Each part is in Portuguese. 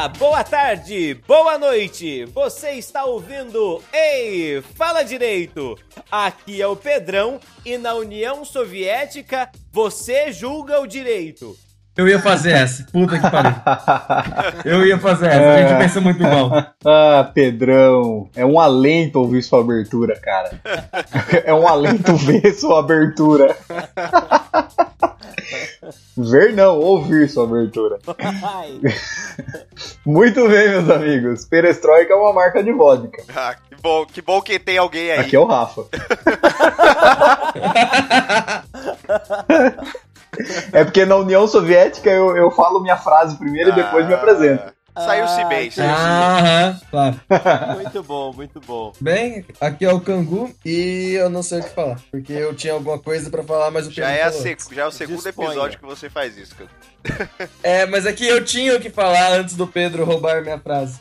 Dia, boa tarde, boa noite. Você está ouvindo Ei, fala direito. Aqui é o Pedrão e na União Soviética você julga o direito. Eu ia fazer essa. Puta que pariu. Eu ia fazer essa. A gente pensa muito igual. Ah, Pedrão. É um alento ouvir sua abertura, cara. É um alento ver sua abertura. Ver não, ouvir sua abertura. Muito bem, meus amigos. Perestroika é uma marca de vodka. Ah, que bom, que bom que tem alguém aí. Aqui é o Rafa. É porque na União Soviética eu, eu falo minha frase primeiro e depois me apresento. Ah, Saiu-se bem, Ah, saiu-se bem. Aham, claro. muito bom, muito bom. Bem, aqui é o Cangu e eu não sei o que falar. Porque eu tinha alguma coisa pra falar, mas o Já Pedro é, a falou. sec- já é o segundo Disponha. episódio que você faz isso, cara. É, mas aqui eu tinha o que falar antes do Pedro roubar minha frase.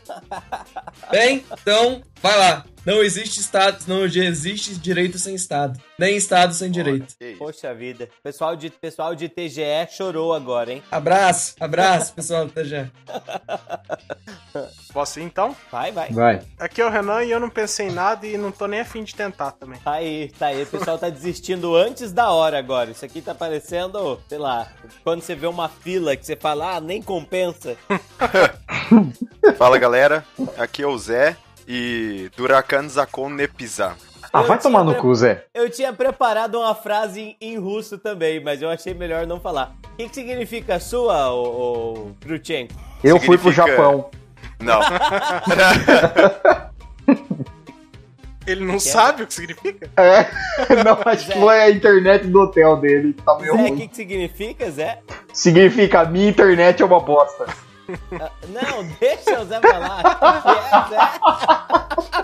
Bem, então, vai lá. Não existe Estado, não existe direito sem Estado. Nem Estado sem direito. Que isso. Poxa vida. Pessoal de, pessoal de TGE chorou agora, hein? Abraço, abraço, pessoal do TG. Posso ir então? Vai, vai. Vai. Aqui é o Renan e eu não pensei em nada e não tô nem afim de tentar também. Tá aí, tá aí. O pessoal tá desistindo antes da hora agora. Isso aqui tá parecendo, sei lá, quando você vê uma fila que você fala, ah, nem compensa. Fala, galera. Aqui é o Zé e Durakan Zakon Nepizar. Ah, Eu vai tomar no cu, Zé. Eu tinha preparado uma frase em, em russo também, mas eu achei melhor não falar. O que, que significa sua, ô, ô Krutchenko? Eu fui pro Significa- Japão. Não. Ele não sabe o que significa? É. Não, acho que foi a internet do hotel dele que tá meio Zé, o que, que significa, Zé? Significa, minha internet é uma bosta. Não, deixa o Zé falar. O que é, Zé?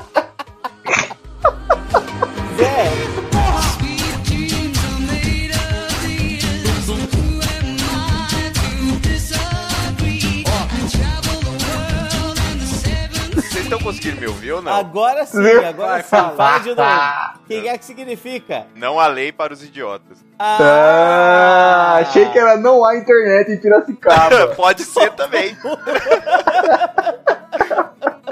Zé, Vocês estão conseguindo me ouvir ou não? agora sim, Zé. agora Vai, sim. Fala de novo. O que é que significa? Não há lei para os idiotas. Ah, achei que era não há internet em Piracicaba. Pode ser também.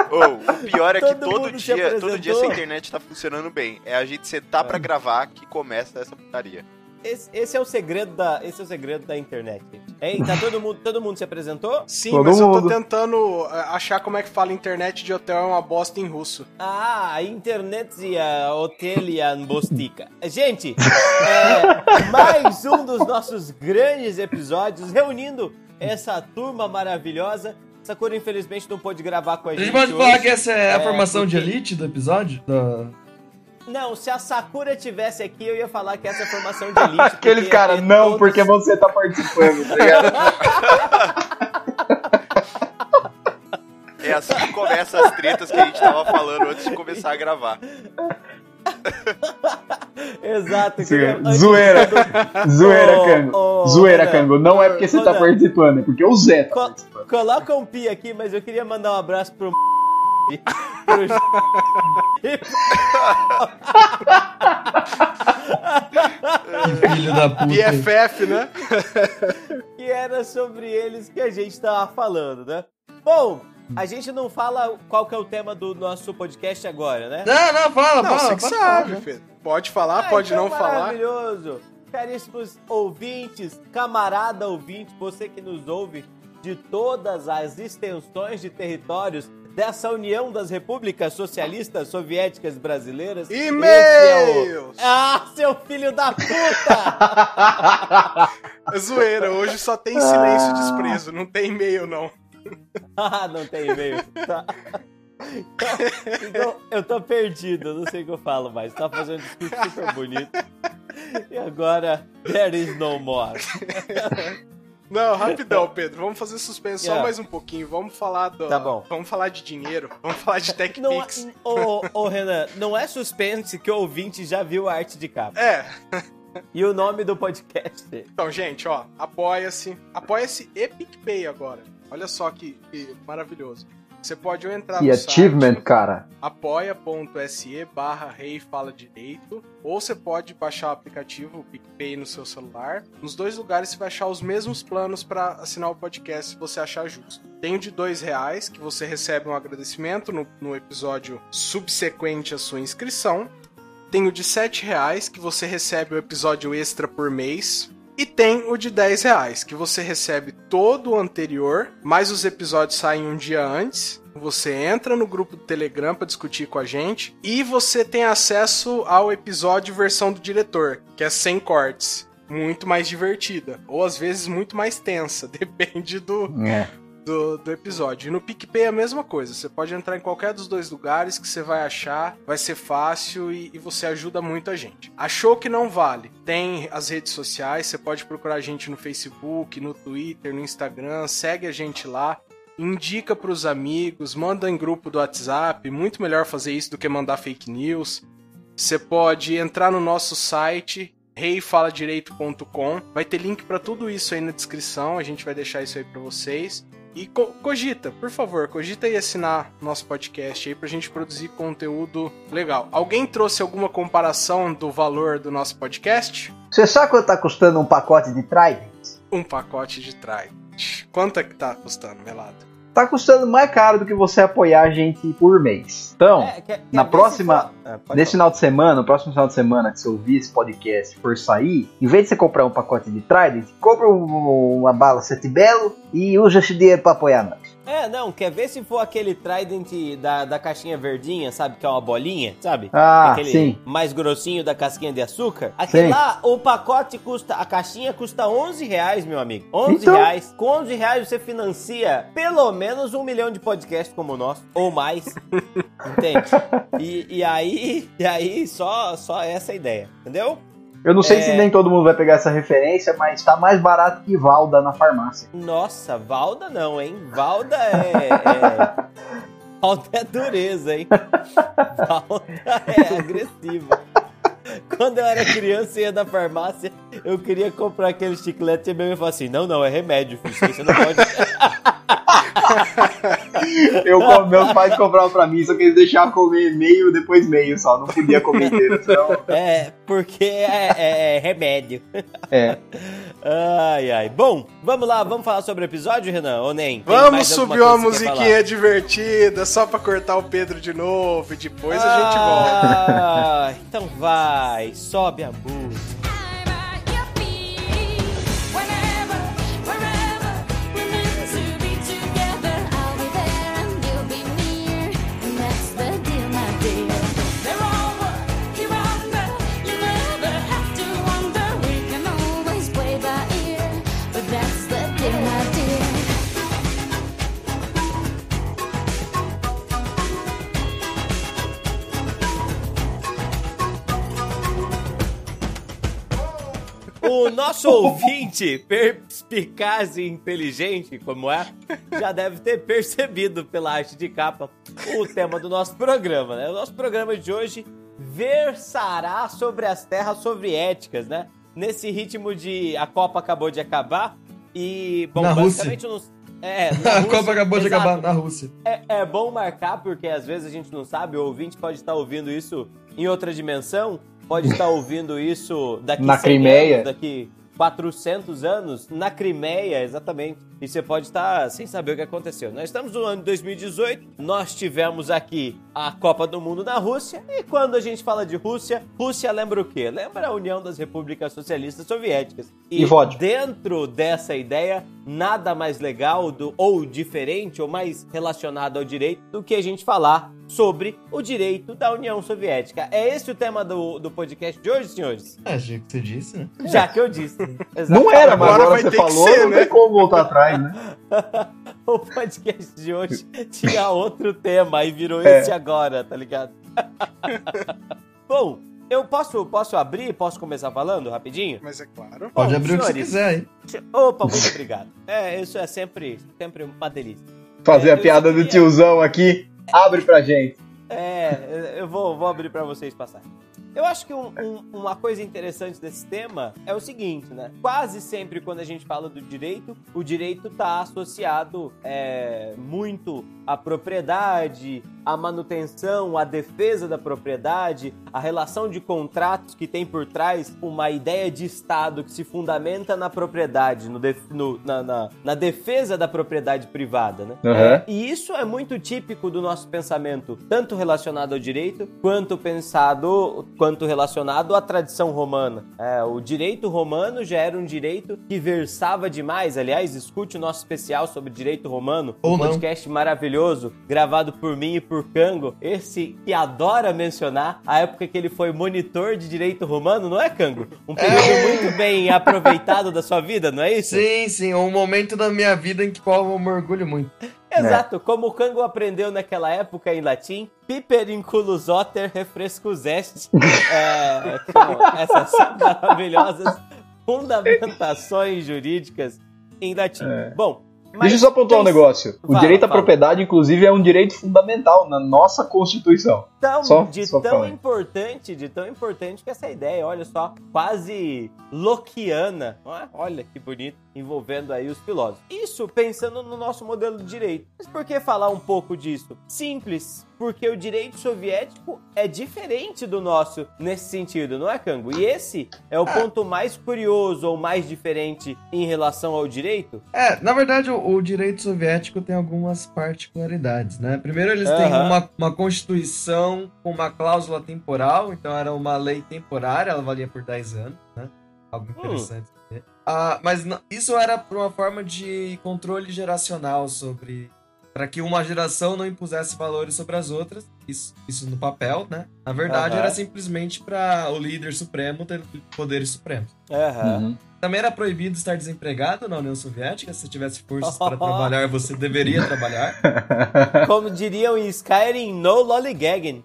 Ô, o pior é que Todo todo mundo se dia, todo dia essa internet tá funcionando bem. É a gente sentar pra gravar que começa essa putaria. Esse, esse é o segredo da, esse é o segredo da internet. gente. Hein? Tá todo mundo, todo mundo se apresentou? Sim, Todo mas eu tô mundo. tentando é, achar como é que fala internet de hotel é uma bosta em russo. Ah, internet e a hotel e a bostica. Gente, é, mais um dos nossos grandes episódios reunindo essa turma maravilhosa. Sakura, infelizmente, não pôde gravar com a A gente. gente pode hoje. falar que essa é a É, formação de porque- elite do episódio? Da- Não, se a Sakura tivesse aqui, eu ia falar que essa é a formação de elite. Aqueles caras, é não, todos- porque você tá participando, tá ligado? É assim que começa as tretas que a gente tava falando antes de começar a gravar. Exato. que- Zoeira. do- Zoeira, Cango. ô, Zoeira. Cango. Não é porque você tá Renan. participando, é porque o Zé tá Co- participando. coloca um pi aqui, mas eu queria mandar um abraço pro. Filho da puta. BFF, né? que era sobre eles que a gente tava falando, né? Bom, a gente não fala qual que é o tema do nosso podcast agora, né? Não, não, fala, Não, fala. você que pode sabe, falar. Pedro. Pode falar, Ah, pode então não falar. Maravilhoso. Caríssimos ouvintes, camarada ouvinte, você que nos ouve de todas as extensões de territórios dessa União das Repúblicas Socialistas Soviéticas Brasileiras. Esse é o-! Ah, seu filho da puta! É zoeira, hoje só tem silêncio e desprezo, não tem e-mail não. ah, não tem e-mail. Tá. Então, então, eu tô perdido, não sei o que eu falo mais. Tá fazendo um discurso super bonito. E agora, there is no more. Não, rapidão, Pedro. Vamos fazer suspensão Yeah. mais um pouquinho. Vamos falar do. Tá bom. Vamos falar de dinheiro. Vamos falar de Não, TechPix. ô, ô, Renan, não é suspense que o ouvinte já viu a arte de capa. É. E o nome do podcast. Então, gente, ó, apoia-se. Apoia-se e PicPay agora. Olha só que, que maravilhoso. Você pode entrar Que no achievement, site cara. apoia.se barra Rei Fala Direito, ou você pode baixar o aplicativo o PicPay no seu celular. Nos dois lugares você vai achar os mesmos planos para assinar o podcast se você achar justo. Tem o de dois reais, que você recebe um agradecimento no, no episódio subsequente à sua inscrição. Tem o de sete reais, que você recebe o episódio extra por mês. E tem o de 10 reais, que você recebe todo o anterior, mas os episódios saem um dia antes. Você entra no grupo do Telegram para discutir com a gente. E você tem acesso ao episódio versão do diretor, que é sem cortes. Muito mais divertida. Ou às vezes muito mais tensa. Depende do, É. do, do episódio. E no PicPay é a mesma coisa. Você pode entrar em qualquer dos dois lugares que você vai achar, vai ser fácil e, e você ajuda muito a gente. Achou que não vale? Tem as redes sociais, você pode procurar a gente no Facebook, no Twitter, no Instagram, segue a gente lá. Indica pros amigos, manda em grupo do WhatsApp, muito melhor fazer isso do que mandar fake news. Você pode entrar no nosso site reifaladireito.com. Vai ter link para tudo isso aí na descrição, a gente vai deixar isso aí para vocês. E co- cogita, por favor, cogita aí assinar nosso podcast aí pra gente produzir conteúdo legal. Alguém trouxe alguma comparação do valor do nosso podcast? Você sabe quanto tá custando um pacote de Trident? Um pacote de Trident. Quanto é que tá custando, Melado? Tá custando mais caro do que você apoiar a gente por mês. Então, É, quer- quer na ver próxima- for- pode nesse final de semana, no próximo final de semana que você ouvir esse podcast for sair, em vez de você comprar um pacote de Trident, compra um- uma bala Sete Belo e usa esse dinheiro pra apoiar nós. É, não, quer ver se for aquele Trident da, da caixinha verdinha, sabe? Que é uma bolinha, sabe? Ah, aquele sim. mais grossinho da casquinha de açúcar. Aquele Sim. lá, o pacote custa, a caixinha custa 11 reais, meu amigo. 11 Então. reais. Com 11 reais você financia pelo menos um milhão de podcasts como o nosso, ou mais. Entende? E, e aí, e aí só, só essa ideia, entendeu? Eu não sei É. se nem todo mundo vai pegar essa referência, mas tá mais barato que Valda na farmácia. Nossa, Valda não, hein? Valda é. é... Valda é dureza, hein? Valda é agressiva. Quando eu era criança e ia da farmácia, eu queria comprar aquele chiclete e minha mãe falou assim: não, não, é remédio, filho. Você não pode. Eu, meus pais compravam pra mim, só que eles deixavam comer meio, depois meio só. Não podia comer inteiro, senão... É, porque é, é- é remédio. É. Ai, ai. Bom, vamos lá, vamos falar sobre o episódio, Renan? Ou nem? Tem Vamos subir uma musiquinha divertida só pra cortar o Pedro de novo e depois a gente volta. Ah, então vai, sobe a música. O nosso ouvinte, perspicaz e inteligente como é, já deve ter percebido pela arte de capa o tema do nosso programa, né? O nosso programa de hoje versará sobre as terras soviéticas, né? Nesse ritmo de a Copa acabou de acabar e, bom, Na basicamente não... É, A Rússia, Copa acabou de exato. acabar na Rússia. É, é bom marcar, porque às vezes a gente não sabe, o ouvinte pode estar ouvindo isso em outra dimensão, pode estar ouvindo isso daqui Na 100 Crimeia. anos, daqui 400 anos, na Crimeia, exatamente. E você pode estar sem saber o que aconteceu. Nós estamos no ano de 2018, nós tivemos aqui a Copa do Mundo na Rússia, e quando a gente fala de Rússia, Rússia lembra o quê? Lembra a União das Repúblicas Socialistas Soviéticas. E vodka. dentro dessa ideia, nada mais legal do, ou diferente ou mais relacionado ao direito do que a gente falar sobre o direito da União Soviética. É esse o tema do, do podcast de hoje, senhores? É, já que você disse, né? Já que eu disse. Não era, mas Agora agora vai você ter que falou, ser, não né? tem como voltar atrás, né? o podcast de hoje tinha outro tema e virou É. esse agora, tá ligado? Bom, eu posso, posso abrir? Posso começar falando rapidinho? Mas é claro. Pode Bom, abrir o que você senhores, quiser aí. Opa, muito obrigado. É, isso é sempre, sempre uma delícia. Fazer É, a piada do tiozão aqui. Abre pra gente. É, eu vou, vou abrir pra vocês passarem. Eu acho que um- um- uma coisa interessante desse tema é o seguinte, né? Quase sempre quando a gente fala do direito, o direito tá associado é, muito a propriedade, a manutenção, a defesa da propriedade, a relação de contratos que tem por trás uma ideia de Estado que se fundamenta na propriedade, no def- no- na, na- na defesa da propriedade privada, né? Aham. É, e isso é muito típico do nosso pensamento, tanto relacionado ao direito, quanto pensado, quanto relacionado à tradição romana. É, o direito romano já era um direito que versava demais. Aliás, escute o nosso especial sobre direito romano, Ou um não. podcast maravilhoso, gravado por mim e por Cango, esse que adora mencionar a época que ele foi monitor de direito romano, não é, Cango? Um período muito bem aproveitado da sua vida, não é isso? Sim, sim, um momento da minha vida em que qual eu me orgulho muito. Exato, como o Cango aprendeu naquela época em latim, piper inculus oter refrescus est. É, com essas maravilhosas fundamentações jurídicas em latim. Bom, mas Deixa eu só pontuar um pens- negócio. O Fala, direito à fala. propriedade, inclusive, é um direito fundamental na nossa Constituição. tão, Só- de só tão importante, de tão importante que essa ideia, olha só, quase loquiana, é? olha que bonito, envolvendo aí os filósofos. Isso pensando no nosso modelo de direito. Mas por que falar um pouco disso? Simples, porque o direito soviético é diferente do nosso nesse sentido, não é, Cango? E esse é o ponto mais curioso ou mais diferente em relação ao direito? É, na verdade, o, o direito soviético tem algumas particularidades, né? Primeiro, eles têm uma, uma constituição com uma cláusula temporal, então era uma lei temporária, ela valia por 10 anos, né? Algo interessante. de ver. Ah, mas não- isso era por uma forma de controle geracional sobre. Para que uma geração não impusesse valores sobre as outras, isso, isso no papel, né? Na verdade, Aham. era simplesmente para o líder supremo ter poderes supremos. Aham. Uhum. Também era proibido estar desempregado na União Soviética. Se tivesse forças para trabalhar, você deveria trabalhar. Como diriam em Skyrim, no lollygagging.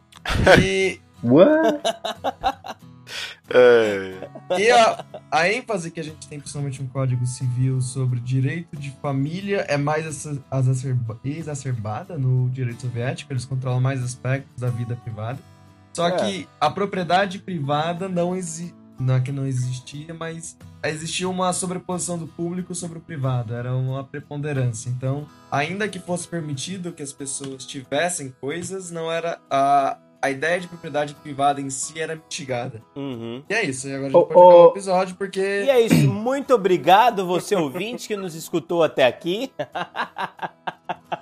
E, What? É, e a, a ênfase que a gente tem, principalmente no Código Civil, sobre direito de família é mais exa- exacerba- exacerbada no direito soviético. Eles controlam mais aspectos da vida privada. Só É. que a propriedade privada não existe. Não é que não existia, mas existia uma sobreposição do público sobre o privado, era uma preponderância. Então, ainda que fosse permitido que as pessoas tivessem coisas, não era a, a ideia de propriedade privada em si era mitigada. Uhum. E é isso, e agora a gente Ô, pode acabar ô. o episódio, porque E é isso, muito obrigado, você ouvinte que nos escutou até aqui.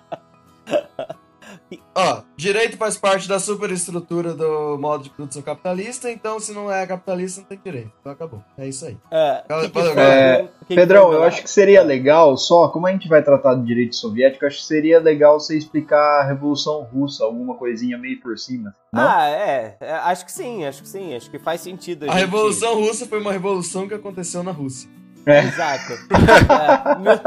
Ó, direito faz parte da superestrutura do modo de produção capitalista, então se não é capitalista, não tem direito. Então acabou. É isso aí. É, que que Valeu, foi? É, que Pedrão, eu acho que seria legal, só, como a gente vai tratar do direito soviético, eu acho que seria legal você explicar a Revolução Russa, alguma coisinha meio por cima. Não? Ah, é, é, Acho que sim, acho que sim. Acho que faz sentido. A gente- Revolução Russa foi uma revolução que aconteceu na Rússia. Exato. É, mil-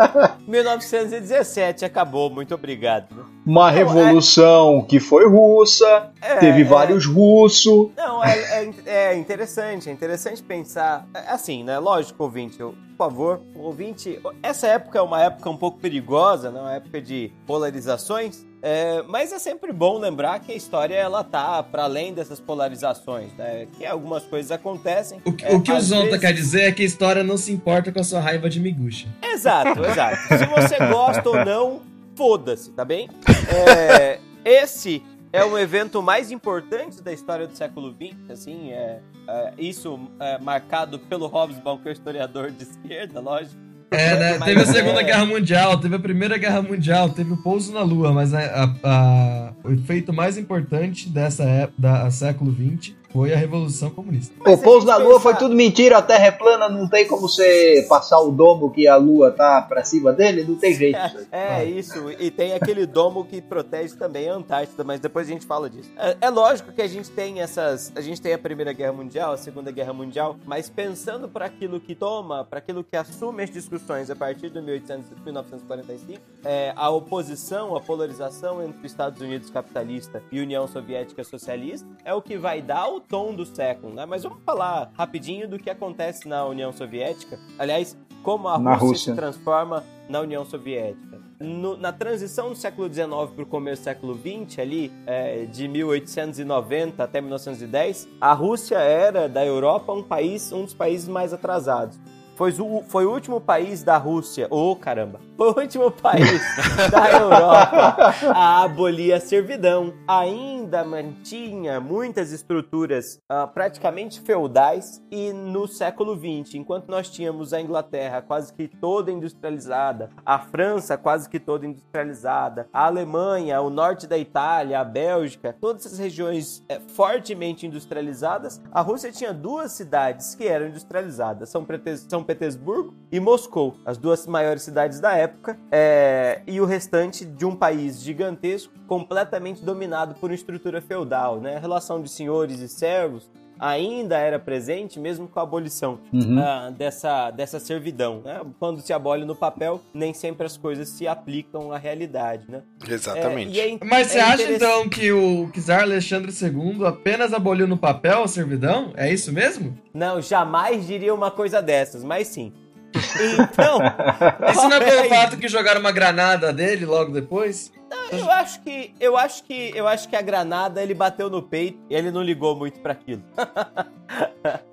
1917 acabou, muito obrigado. Uma revolução que foi russa, É, teve é. vários russos. Não, é, é, é interessante, é interessante pensar. é, Assim, né? Lógico, ouvinte, eu- por favor, ouvinte. Essa época é uma época um pouco perigosa, né? Uma época de polarizações. É, mas é sempre bom lembrar que a história ela tá para além dessas polarizações, né? Que algumas coisas acontecem. O que, é, o, que o Zonta vezes- quer dizer é que a história não se importa com a sua raiva de miguxa. Exato, exato. Se você gosta ou não, foda-se, tá bem? É, esse é o evento mais importante da história do século XX, assim, é, é, isso é marcado pelo Hobsbawm, que é o historiador de esquerda, lógico. É, né? Teve a é- Segunda Guerra Mundial, teve a Primeira Guerra Mundial, teve o pouso na Lua, mas a- a- a- o feito mais importante dessa época, da século XX, foi a Revolução Comunista. O se a pouso na lua pensar- foi tudo mentira, a terra é plana, não tem como você passar o domo que a lua tá pra cima dele, não tem jeito. É, isso. E tem aquele domo que protege também a Antártida, mas depois a gente fala disso. É, é lógico que a gente tem essas. A gente tem a Primeira Guerra Mundial, a Segunda Guerra Mundial, mas pensando para aquilo que toma, para aquilo que assume as discussões a partir de 1800, 1945, é, a oposição, a polarização entre Estados Unidos capitalista e União Soviética socialista é o que vai dar o tom do século, né? Mas vamos falar rapidinho do que acontece na União Soviética. Aliás, como a Rússia, Rússia. se transforma na União Soviética. No- na transição do século XIX para o começo do século XX, ali, é, de 1890 até 1910, a Rússia era, da Europa, um país, um dos países mais atrasados. foi o, foi o último país da Rússia, ô caramba, foi o último país da Europa a abolir a servidão. Ainda mantinha muitas estruturas ah, praticamente feudais e no século XX, enquanto nós tínhamos a Inglaterra quase que toda industrializada, a França quase que toda industrializada, a Alemanha, o norte da Itália, a Bélgica, todas essas regiões eh, fortemente industrializadas, a Rússia tinha duas cidades que eram industrializadas, São, São Petersburgo e Moscou, as duas maiores cidades da época, eh, e o restante de um país gigantesco, completamente dominado por uma estrutura feudal, né? A relação de senhores e servos ainda era presente, mesmo com a abolição Uhum. ah, dessa, dessa servidão. Né? Quando se abole no papel, nem sempre as coisas se aplicam à realidade. Né? Exatamente. É, e é in- Mas você é acha interess- então que o czar Alexandre II apenas aboliu no papel a servidão? É isso mesmo? Não, jamais diria uma coisa dessas, mas sim. Então, Isso não é pelo fato que jogaram uma granada dele logo depois? eu acho que eu acho que eu acho que a granada ele bateu no peito e ele não ligou muito para aquilo.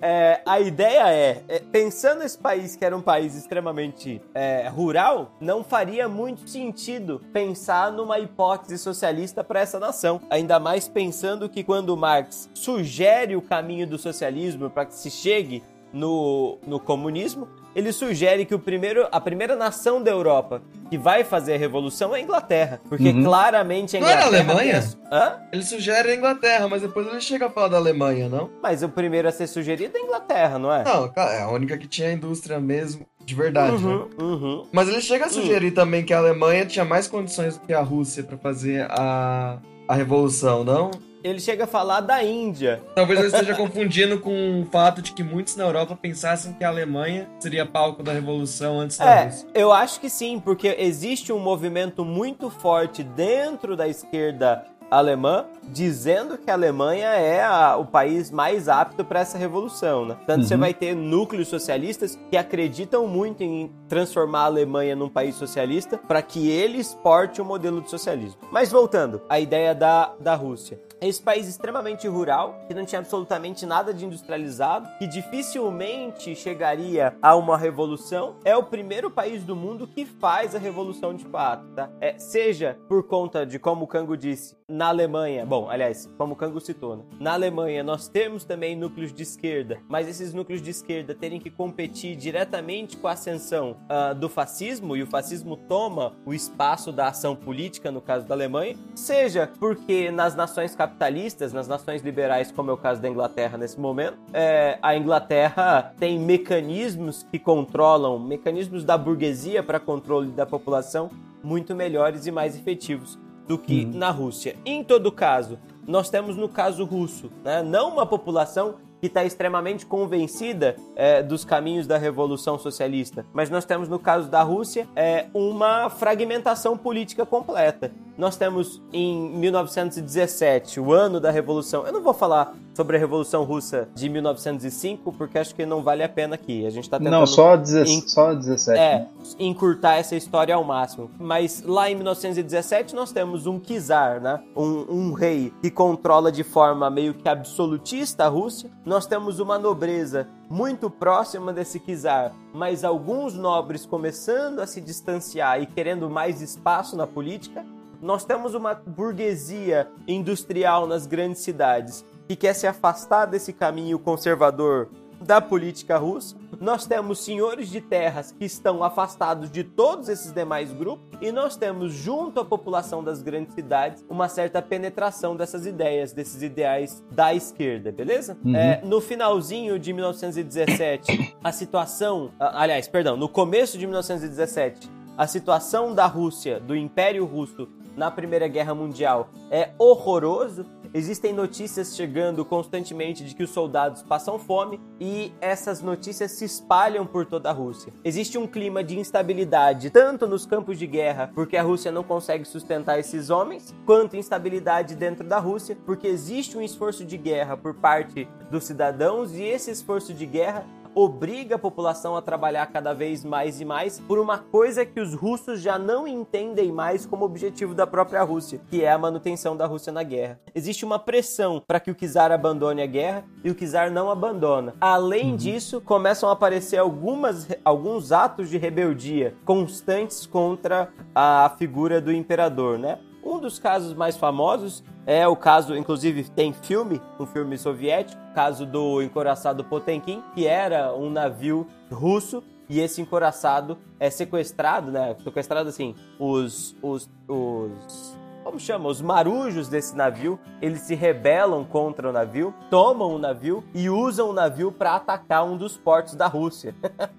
É, a ideia é, é, pensando esse país que era um país extremamente é, rural, não faria muito sentido pensar numa hipótese socialista para essa nação. Ainda mais pensando que quando Marx sugere o caminho do socialismo para que se chegue no, no comunismo, ele sugere que o primeiro, a primeira nação da Europa que vai fazer a revolução é a Inglaterra. Porque Uhum. claramente a Não era a Inglaterra. Alemanha? tem a- Hã? Ele sugere a Inglaterra, mas depois ele chega a falar da Alemanha, não? Mas o primeiro a ser sugerido é a Inglaterra, não é? Não, é a única que tinha indústria mesmo, de verdade, né? Uhum, uhum. Mas ele chega a sugerir também que a Alemanha tinha mais condições do que a Rússia pra fazer a, a revolução, não? Ele chega a falar da Índia. Talvez ele esteja confundindo com o fato de que muitos na Europa pensassem que a Alemanha seria palco da revolução antes da É, Rússia. eu acho que sim, porque existe um movimento muito forte dentro da esquerda alemã dizendo que a Alemanha é a- o país mais apto para essa revolução, né? Tanto você Uhum. vai ter núcleos socialistas que acreditam muito em transformar a Alemanha num país socialista para que ele exporte o modelo de socialismo. Mas voltando à ideia da, da Rússia. Esse país extremamente rural, que não tinha absolutamente nada de industrializado, que dificilmente chegaria a uma revolução, é o primeiro país do mundo que faz a revolução de fato, tá? É, seja por conta de, como o Kango disse, na Alemanha, bom, aliás, como o Kango citou, né? na Alemanha nós temos também núcleos de esquerda, mas esses núcleos de esquerda terem que competir diretamente com a ascensão ah, do fascismo, e o fascismo toma o espaço da ação política, no caso da Alemanha, seja porque nas nações capitalistas, nas nações liberais, como é o caso da Inglaterra nesse momento, é, a Inglaterra tem mecanismos que controlam, mecanismos da burguesia para controle da população muito melhores e mais efetivos do que na Rússia. Em todo caso, nós temos no caso russo, né, não uma população que está extremamente convencida é, dos caminhos da revolução socialista, mas nós temos no caso da Rússia é, uma fragmentação política completa. Nós temos em 1917, o ano da revolução. Eu não vou falar sobre a revolução russa de 1905 porque acho que não vale a pena aqui. A gente está tentando Não, só, 17, em- só 17. é, né? encurtar essa história ao máximo. Mas lá em 1917 nós temos um czar, né? Um, um rei que controla de forma meio que absolutista a Rússia. Nós temos uma nobreza muito próxima desse czar, mas alguns nobres começando a se distanciar e querendo mais espaço na política. Nós temos uma burguesia industrial nas grandes cidades que quer se afastar desse caminho conservador da política russa. Nós temos senhores de terras que estão afastados de todos esses demais grupos e nós temos junto à população das grandes cidades uma certa penetração dessas ideias, desses ideais da esquerda, beleza? Uhum. É, no finalzinho de 1917, a situação, aliás, perdão, no começo de 1917, a situação da Rússia, do Império Russo na Primeira Guerra Mundial é horroroso. Existem notícias chegando constantemente de que os soldados passam fome e essas notícias se espalham por toda a Rússia. Existe um clima de instabilidade tanto nos campos de guerra, porque a Rússia não consegue sustentar esses homens, quanto instabilidade dentro da Rússia, porque existe um esforço de guerra por parte dos cidadãos e esse esforço de guerra obriga a população a trabalhar cada vez mais e mais por uma coisa que os russos já não entendem mais como objetivo da própria Rússia, que é a manutenção da Rússia na guerra. Existe uma pressão para que o czar abandone a guerra e o czar não abandona. Além disso, começam a aparecer algumas, alguns atos de rebeldia constantes contra a figura do imperador, né? Um dos casos mais famosos é o caso, inclusive tem filme, um filme soviético, caso do encoraçado Potemkin, que era um navio russo e esse encoraçado é sequestrado, né? Sequestrado assim, os os os como chama? Os marujos desse navio, eles se rebelam contra o navio, tomam o navio e usam o navio para atacar um dos portos da Rússia.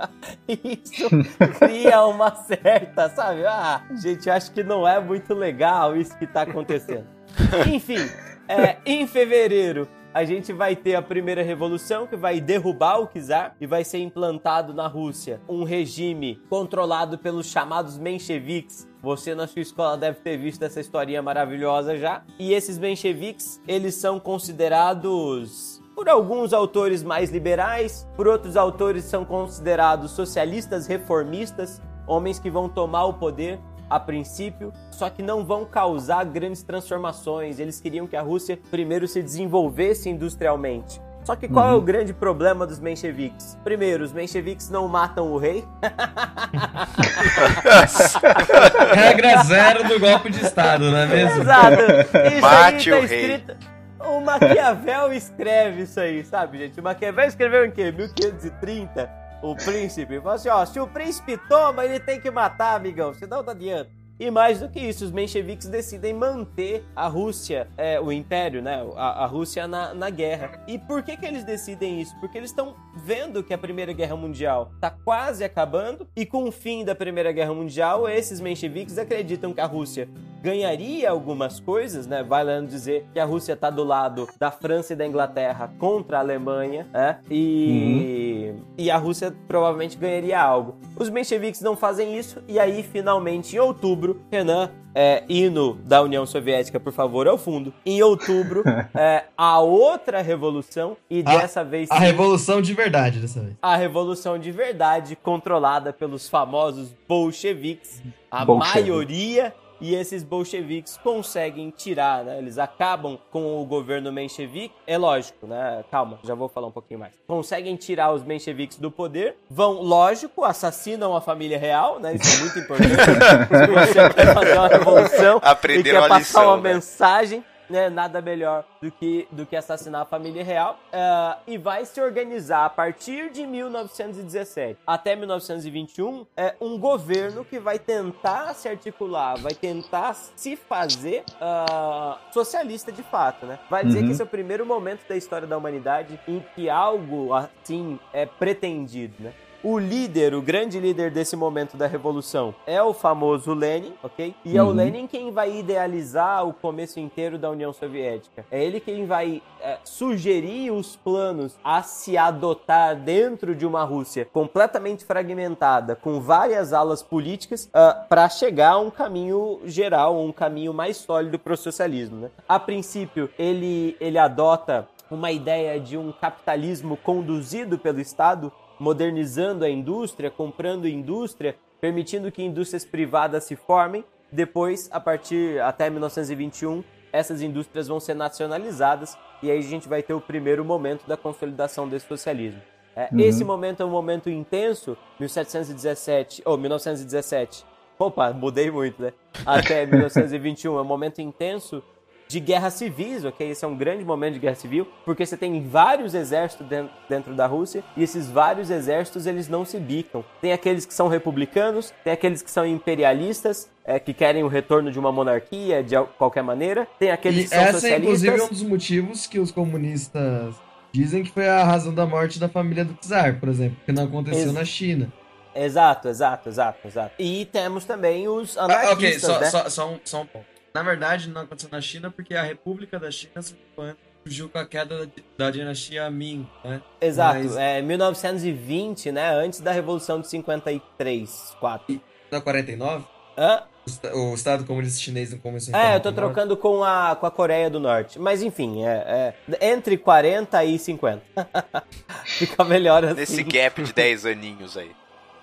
Isso cria uma certa, sabe? Ah, gente, acho que não é muito legal isso que tá acontecendo. Enfim, é, em fevereiro a gente vai ter a primeira revolução que vai derrubar o czar e vai ser implantado na Rússia um regime controlado pelos chamados mencheviques. Você na sua escola deve ter visto essa historinha maravilhosa já. E esses mencheviques, eles são considerados por alguns autores mais liberais, por outros autores são considerados socialistas reformistas, homens que vão tomar o poder a princípio, só que não vão causar grandes transformações. Eles queriam que a Rússia primeiro se desenvolvesse industrialmente. Só que qual é o grande problema dos mencheviques? Primeiro, os mencheviques não matam o rei. Regra zero do golpe de Estado, não é mesmo? Exato. Isso Mate aí tá o rei. escrito. O Maquiavel escreve isso aí, sabe, gente? O Maquiavel escreveu em quê? 1530? O príncipe. Falou assim, ó, se o príncipe toma, ele tem que matar, amigão, senão não adianta. E mais do que isso, os mencheviques decidem manter a Rússia, é, o império, né? A, a Rússia na, na guerra. E por que, que eles decidem isso? Porque eles estão vendo que a Primeira Guerra Mundial está quase acabando e com o fim da Primeira Guerra Mundial, esses mencheviques acreditam que a Rússia ganharia algumas coisas, né? Vale dizer que a Rússia está do lado da França e da Inglaterra contra a Alemanha, né? E, e a Rússia provavelmente ganharia algo. Os mencheviques não fazem isso e aí finalmente em outubro, Renan, é, hino da União Soviética, por favor, ao fundo. Em outubro, é, a outra revolução e A- dessa vez A revolução de verdade dessa vez. a revolução de verdade, controlada pelos famosos bolcheviques, a Bolchevique. maioria. E esses bolcheviques conseguem tirar, né? Eles acabam com o governo menchevique. É lógico, né? Calma, já vou falar um pouquinho mais. Conseguem tirar os mencheviques do poder. Vão, lógico, assassinam a família real, né? Isso é muito importante. Se você quer fazer uma revolução e Aprenderam quer passar lição, uma né? mensagem, né? Nada melhor do que, do que assassinar a família real. Ah, e vai se organizar a partir de 1917 até 1921 é um governo que vai tentar se articular, vai tentar se fazer ah, socialista de fato, né? Vai dizer Uhum. que esse é o primeiro momento da história da humanidade em que algo assim é pretendido, né? O líder, o grande líder desse momento da revolução é o famoso Lenin, ok? E é o Uhum. Lenin quem vai idealizar o começo inteiro da União Soviética. É ele quem vai é, sugerir os planos a se adotar dentro de uma Rússia completamente fragmentada, com várias alas políticas, para chegar a um caminho geral, um caminho mais sólido para o socialismo. Né? A princípio, ele, ele adota uma ideia de um capitalismo conduzido pelo Estado, modernizando a indústria, comprando indústria, permitindo que indústrias privadas se formem. Depois, a partir até 1921, essas indústrias vão ser nacionalizadas e aí a gente vai ter o primeiro momento da consolidação desse socialismo. É, Esse momento é um momento intenso, 1717 ou 1917. Opa, mudei muito, né? Até 1921 é um momento intenso de guerra civis, ok? Esse é um grande momento de guerra civil, porque você tem vários exércitos dentro, dentro da Rússia e esses vários exércitos eles não se bicam. Tem aqueles que são republicanos, tem aqueles que são imperialistas, é, que querem o retorno de uma monarquia de al- qualquer maneira, tem aqueles E que são essa é inclusive um socialistas. dos motivos que os comunistas dizem que foi a razão da morte da família do czar, por exemplo, que não aconteceu Ex- na China. Exato, exato, exato, exato. E temos também os Ah, anarquistas, ok, só, né? só, só, um, só um ponto. Na verdade, não aconteceu na China porque a República da China surgiu com a queda da, da dinastia Ming, né? Exato, Mas- é 1920, né? Antes da Revolução de 53, 4. Da 49? Hã? O O Estado Comunista Chinês não começou É, eu tô trocando com a, com a Coreia do Norte. Mas enfim, é, é entre 40 e 50. Fica melhor assim. Nesse gap de 10 aninhos aí.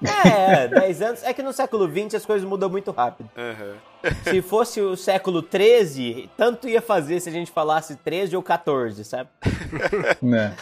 É, 10 anos. É que no século XX as coisas mudam muito rápido. Aham. Se fosse o século 13, tanto ia fazer se a gente falasse 13 ou 14, sabe? Né?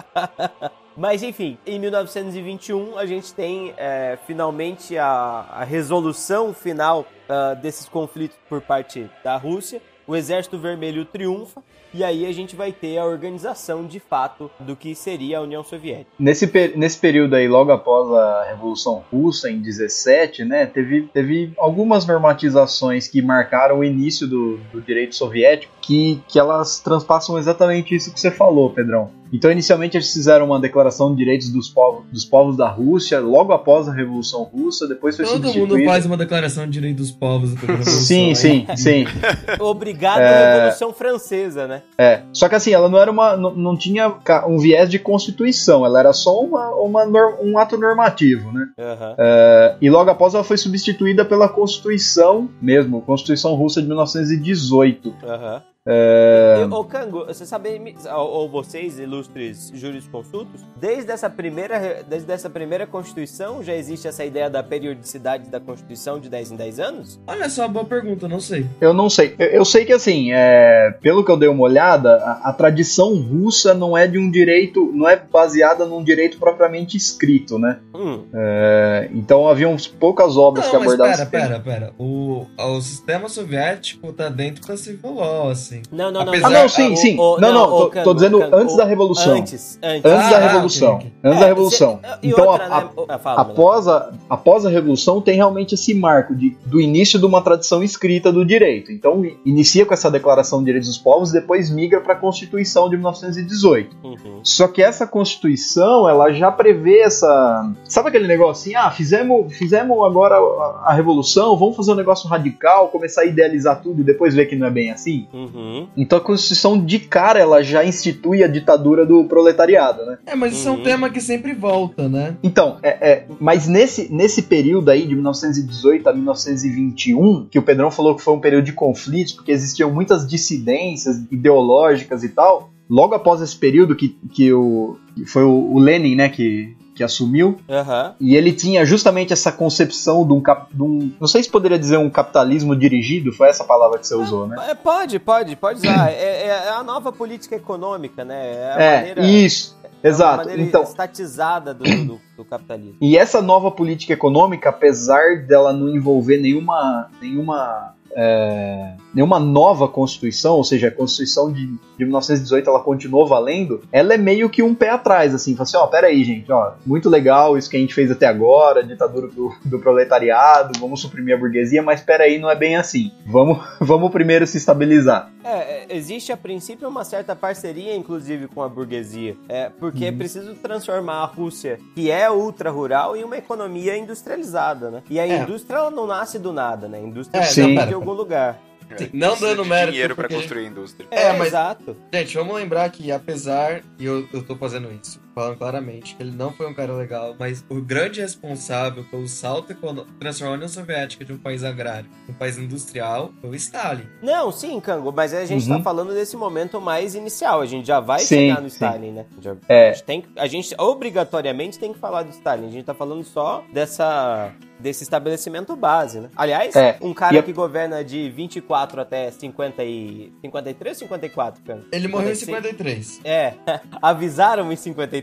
Mas enfim, em 1921 a gente tem é, finalmente a, a resolução final ah, desses conflitos por parte da Rússia. O Exército Vermelho triunfa e aí a gente vai ter a organização de fato do que seria a União Soviética. Nesse, nesse período aí, logo após a Revolução Russa, em 17, né, teve, teve algumas normatizações que marcaram o início do, do direito soviético, que, que elas transpassam exatamente isso que você falou, Pedrão. Então, inicialmente, eles fizeram uma declaração de direitos dos povos, dos povos da Rússia, logo após a Revolução Russa, depois foi Todo mundo faz uma declaração de direito dos povos depois da Revolução, Sim, sim, sim. Obrigado à É. Revolução Francesa, né? É. Só que assim, ela não era uma. não, não tinha um viés de constituição, ela era só uma, uma um ato normativo, né? Aham. É, e logo após ela foi substituída pela Constituição mesmo, Constituição Russa de 1918. Aham. É, Ô, Cango, você sabe, ou, vocês, ilustres jurisconsultos, desde essa primeira, desde essa primeira Constituição já existe essa ideia da periodicidade da Constituição de 10 em 10 anos? Olha só, boa pergunta, não sei. eu não sei. Eu, eu sei que assim, é, pelo que eu dei uma olhada, a, a tradição russa não é de um direito, não é baseada num direito propriamente escrito, né? Hum, É, então haviam poucas obras que Não, mas abordavam pera, esse tema. pera, pera. O, o sistema soviético tá dentro da civil law, assim. Não, não, não. Apesar- Ah, não, sim, O- sim. o- não, não, o tô, tô dizendo antes o- da Revolução. Antes, antes. Antes Ah, da ok, Revolução. ok. Antes É, da Revolução. cê- e então, outra, a- né? Ah, fala, após, a, após a Revolução, tem realmente esse marco de, do início de uma tradição escrita do direito. Então, inicia com essa Declaração de Direitos dos Povos e depois migra para a Constituição de 1918. Uhum. Só que essa Constituição, ela já prevê essa. Sabe aquele negócio assim? Ah, fizemos, fizemos agora a, a Revolução, vamos fazer um negócio radical, começar a idealizar tudo e depois ver que não é bem assim? Uhum. Então a Constituição de cara ela já institui a ditadura do proletariado, né? É, mas isso é Uhum. um tema que sempre volta, né? Então, é, é, mas nesse, nesse período aí, de 1918 a 1921, que o Pedrão falou que foi um período de conflitos, porque existiam muitas dissidências ideológicas e tal, logo após esse período que, que, o, que foi o, o Lenin, né, que, que assumiu, Aham. e ele tinha justamente essa concepção de um, cap- de um- não sei se poderia dizer um capitalismo dirigido, foi essa palavra que você usou, né? É, Pode, pode, pode usar. É, é a nova política econômica, né? É a É, maneira, isso, é exato. Então, estatizada do, do, do capitalismo. E essa nova política econômica, apesar dela não envolver nenhuma, nenhuma, é, nenhuma nova Constituição, ou seja, a Constituição de, de 1918 ela continuou valendo, ela é meio que um pé atrás, assim, fala assim, ó, pera aí, gente, ó, muito legal isso que a gente fez até agora, a ditadura do, do proletariado, vamos suprimir a burguesia, mas pera aí, não é bem assim. Vamos, vamos primeiro se estabilizar. É, é, existe a princípio uma certa parceria, inclusive, com a burguesia. É, porque é preciso transformar a Rússia, que é ultra rural, em uma economia industrializada, né? E a É. indústria ela não nasce do nada, né? A indústria É, Sim. vem de algum lugar. Sim, não dando mérito, dinheiro porque a gente- construir a indústria. É, É, mas- exato. Gente, vamos lembrar que apesar, e eu, eu tô fazendo isso, falando claramente, que ele não foi um cara legal, mas o grande responsável pelo salto econômico, transformar a União Soviética de um país agrário em um país industrial foi o Stalin. Não, sim, Kango, mas a gente Uhum. tá falando desse momento mais inicial. A gente já vai Sim, chegar no sim. Stalin, né? Já- É. a, gente tem, a gente obrigatoriamente tem que falar do Stalin. A gente tá falando só dessa, desse estabelecimento base, né? Aliás, É, um cara e a- que governa de 24 até 50 e... 53 ou 54, Kango? Ele morreu em 56. 53. É, avisaram em 53?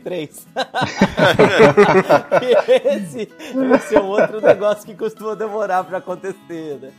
Que esse, esse é um outro negócio que costuma demorar pra acontecer, né?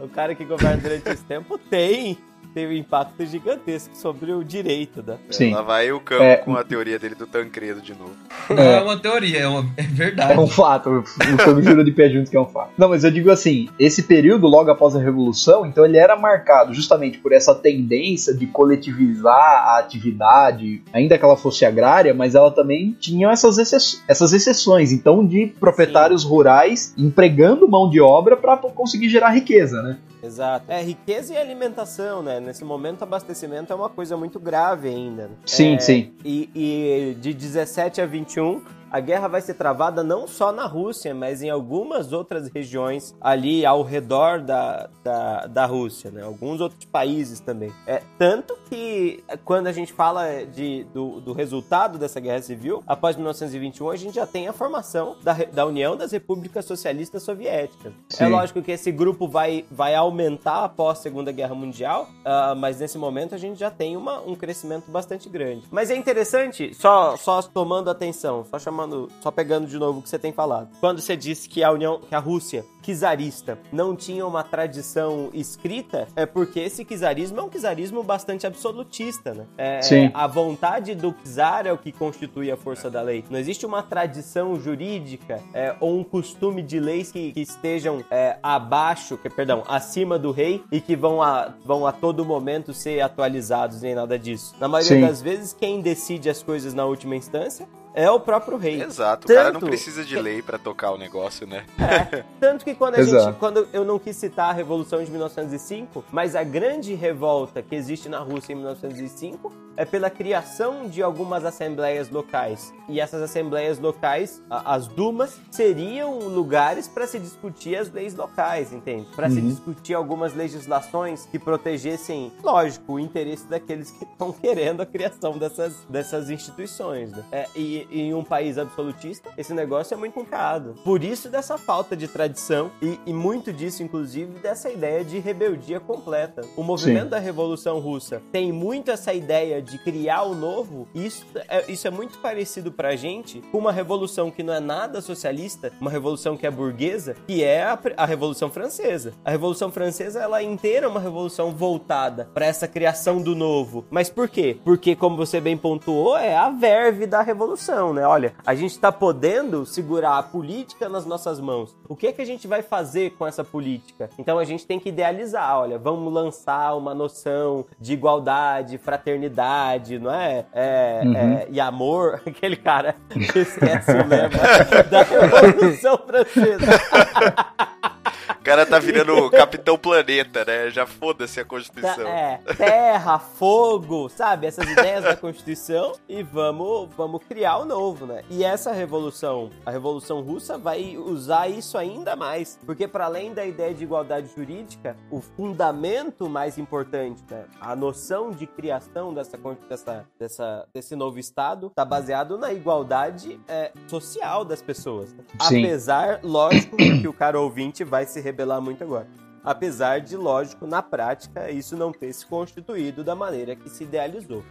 O cara que governa durante esse tempo tem, tem um impacto gigantesco sobre o direito, né? Sim. Lá vai o campo É. com a teoria dele do Tancredo de novo. Não é uma teoria, é, uma, é verdade. É um fato, o Cano jurou de pé junto que é um fato. Não, mas eu digo assim, esse período logo após a Revolução, então ele era marcado justamente por essa tendência de coletivizar a atividade, ainda que ela fosse agrária, mas ela também tinha essas, exce- essas exceções, então de proprietários rurais empregando mão de obra para conseguir gerar riqueza, né? Exato. É, riqueza e alimentação, né? Nesse momento, abastecimento é uma coisa muito grave ainda. Sim, É, sim. E, e de 17 a 21, a guerra vai ser travada não só na Rússia, mas em algumas outras regiões ali ao redor da, da, da Rússia, né? Alguns outros países também. É, tanto que é, quando a gente fala de, do, do resultado dessa guerra civil, após 1921, a gente já tem a formação da, da União das Repúblicas Socialistas Soviéticas. Sim. É lógico que esse grupo vai, vai aumentar após a Segunda Guerra Mundial, ah, mas nesse momento a gente já tem uma, um crescimento bastante grande. Mas é interessante, só, só tomando atenção, só chamando, só pegando de novo o que você tem falado. Quando você disse que a União, que a Rússia czarista não tinha uma tradição escrita, é porque esse czarismo é um czarismo bastante absolutista, né? É, Sim. A vontade do czar é o que constitui a força da lei. Não existe uma tradição jurídica é, ou um costume de leis que, que estejam é, abaixo, que, perdão, acima do rei e que vão a, vão a todo momento ser atualizados, nem nada disso. Na maioria Sim. das vezes, quem decide as coisas na última instância é o próprio rei. Exato, o cara não Tanto precisa de lei pra tocar o negócio, né? É, tanto que quando a Exato. gente, quando eu não quis citar a Revolução de 1905, mas a grande revolta que existe na Rússia em 1905 é pela criação de algumas assembleias locais. E essas assembleias locais, as dumas, seriam lugares para se discutir as leis locais, entende? Para se Uhum. discutir algumas legislações que protegessem, lógico, o interesse daqueles que estão querendo a criação dessas, dessas instituições. né? É, e em um país absolutista, esse negócio é muito complicado. Por isso dessa falta de tradição e, e muito disso, inclusive, dessa ideia de rebeldia completa. O movimento Sim. da Revolução Russa tem muito essa ideia de criar o novo. e Isso é, isso é muito parecido pra gente com uma revolução que não é nada socialista, uma revolução que é burguesa, que é a, a Revolução Francesa. A Revolução Francesa, ela inteira é uma revolução voltada pra essa criação do novo. Mas por quê? Porque, como você bem pontuou, é a verve da revolução, né? Olha, a gente tá podendo segurar a política nas nossas mãos. O que é que a gente vai fazer com essa política? Então a gente tem que idealizar, olha, vamos lançar uma noção de igualdade, fraternidade, não é? É, Uhum. é, e amor, aquele cara que esquece o lema da Revolução Francesa. O cara tá virando o Capitão Planeta, né? Já foda-se a Tá, Constituição. é, terra, fogo, sabe? Essas ideias da Constituição e vamos, vamos criar o novo, né? E essa revolução, a Revolução Russa, vai usar isso ainda mais. Porque, para além da ideia de igualdade jurídica, o fundamento mais importante, né? A noção de criação dessa, dessa, dessa, desse novo Estado está baseado na igualdade é, social das pessoas. Sim. Apesar, lógico, que o cara ouvinte vai se rebelar muito agora apesar de, lógico, na prática, isso não ter se constituído da maneira que se idealizou.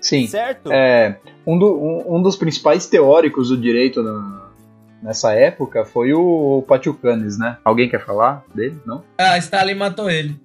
Sim. Certo? É, um, do- um- um dos principais teóricos do direito na- nessa época foi o Patiucanes, né? Alguém quer falar dele? Não? Ah, Stalin matou ele.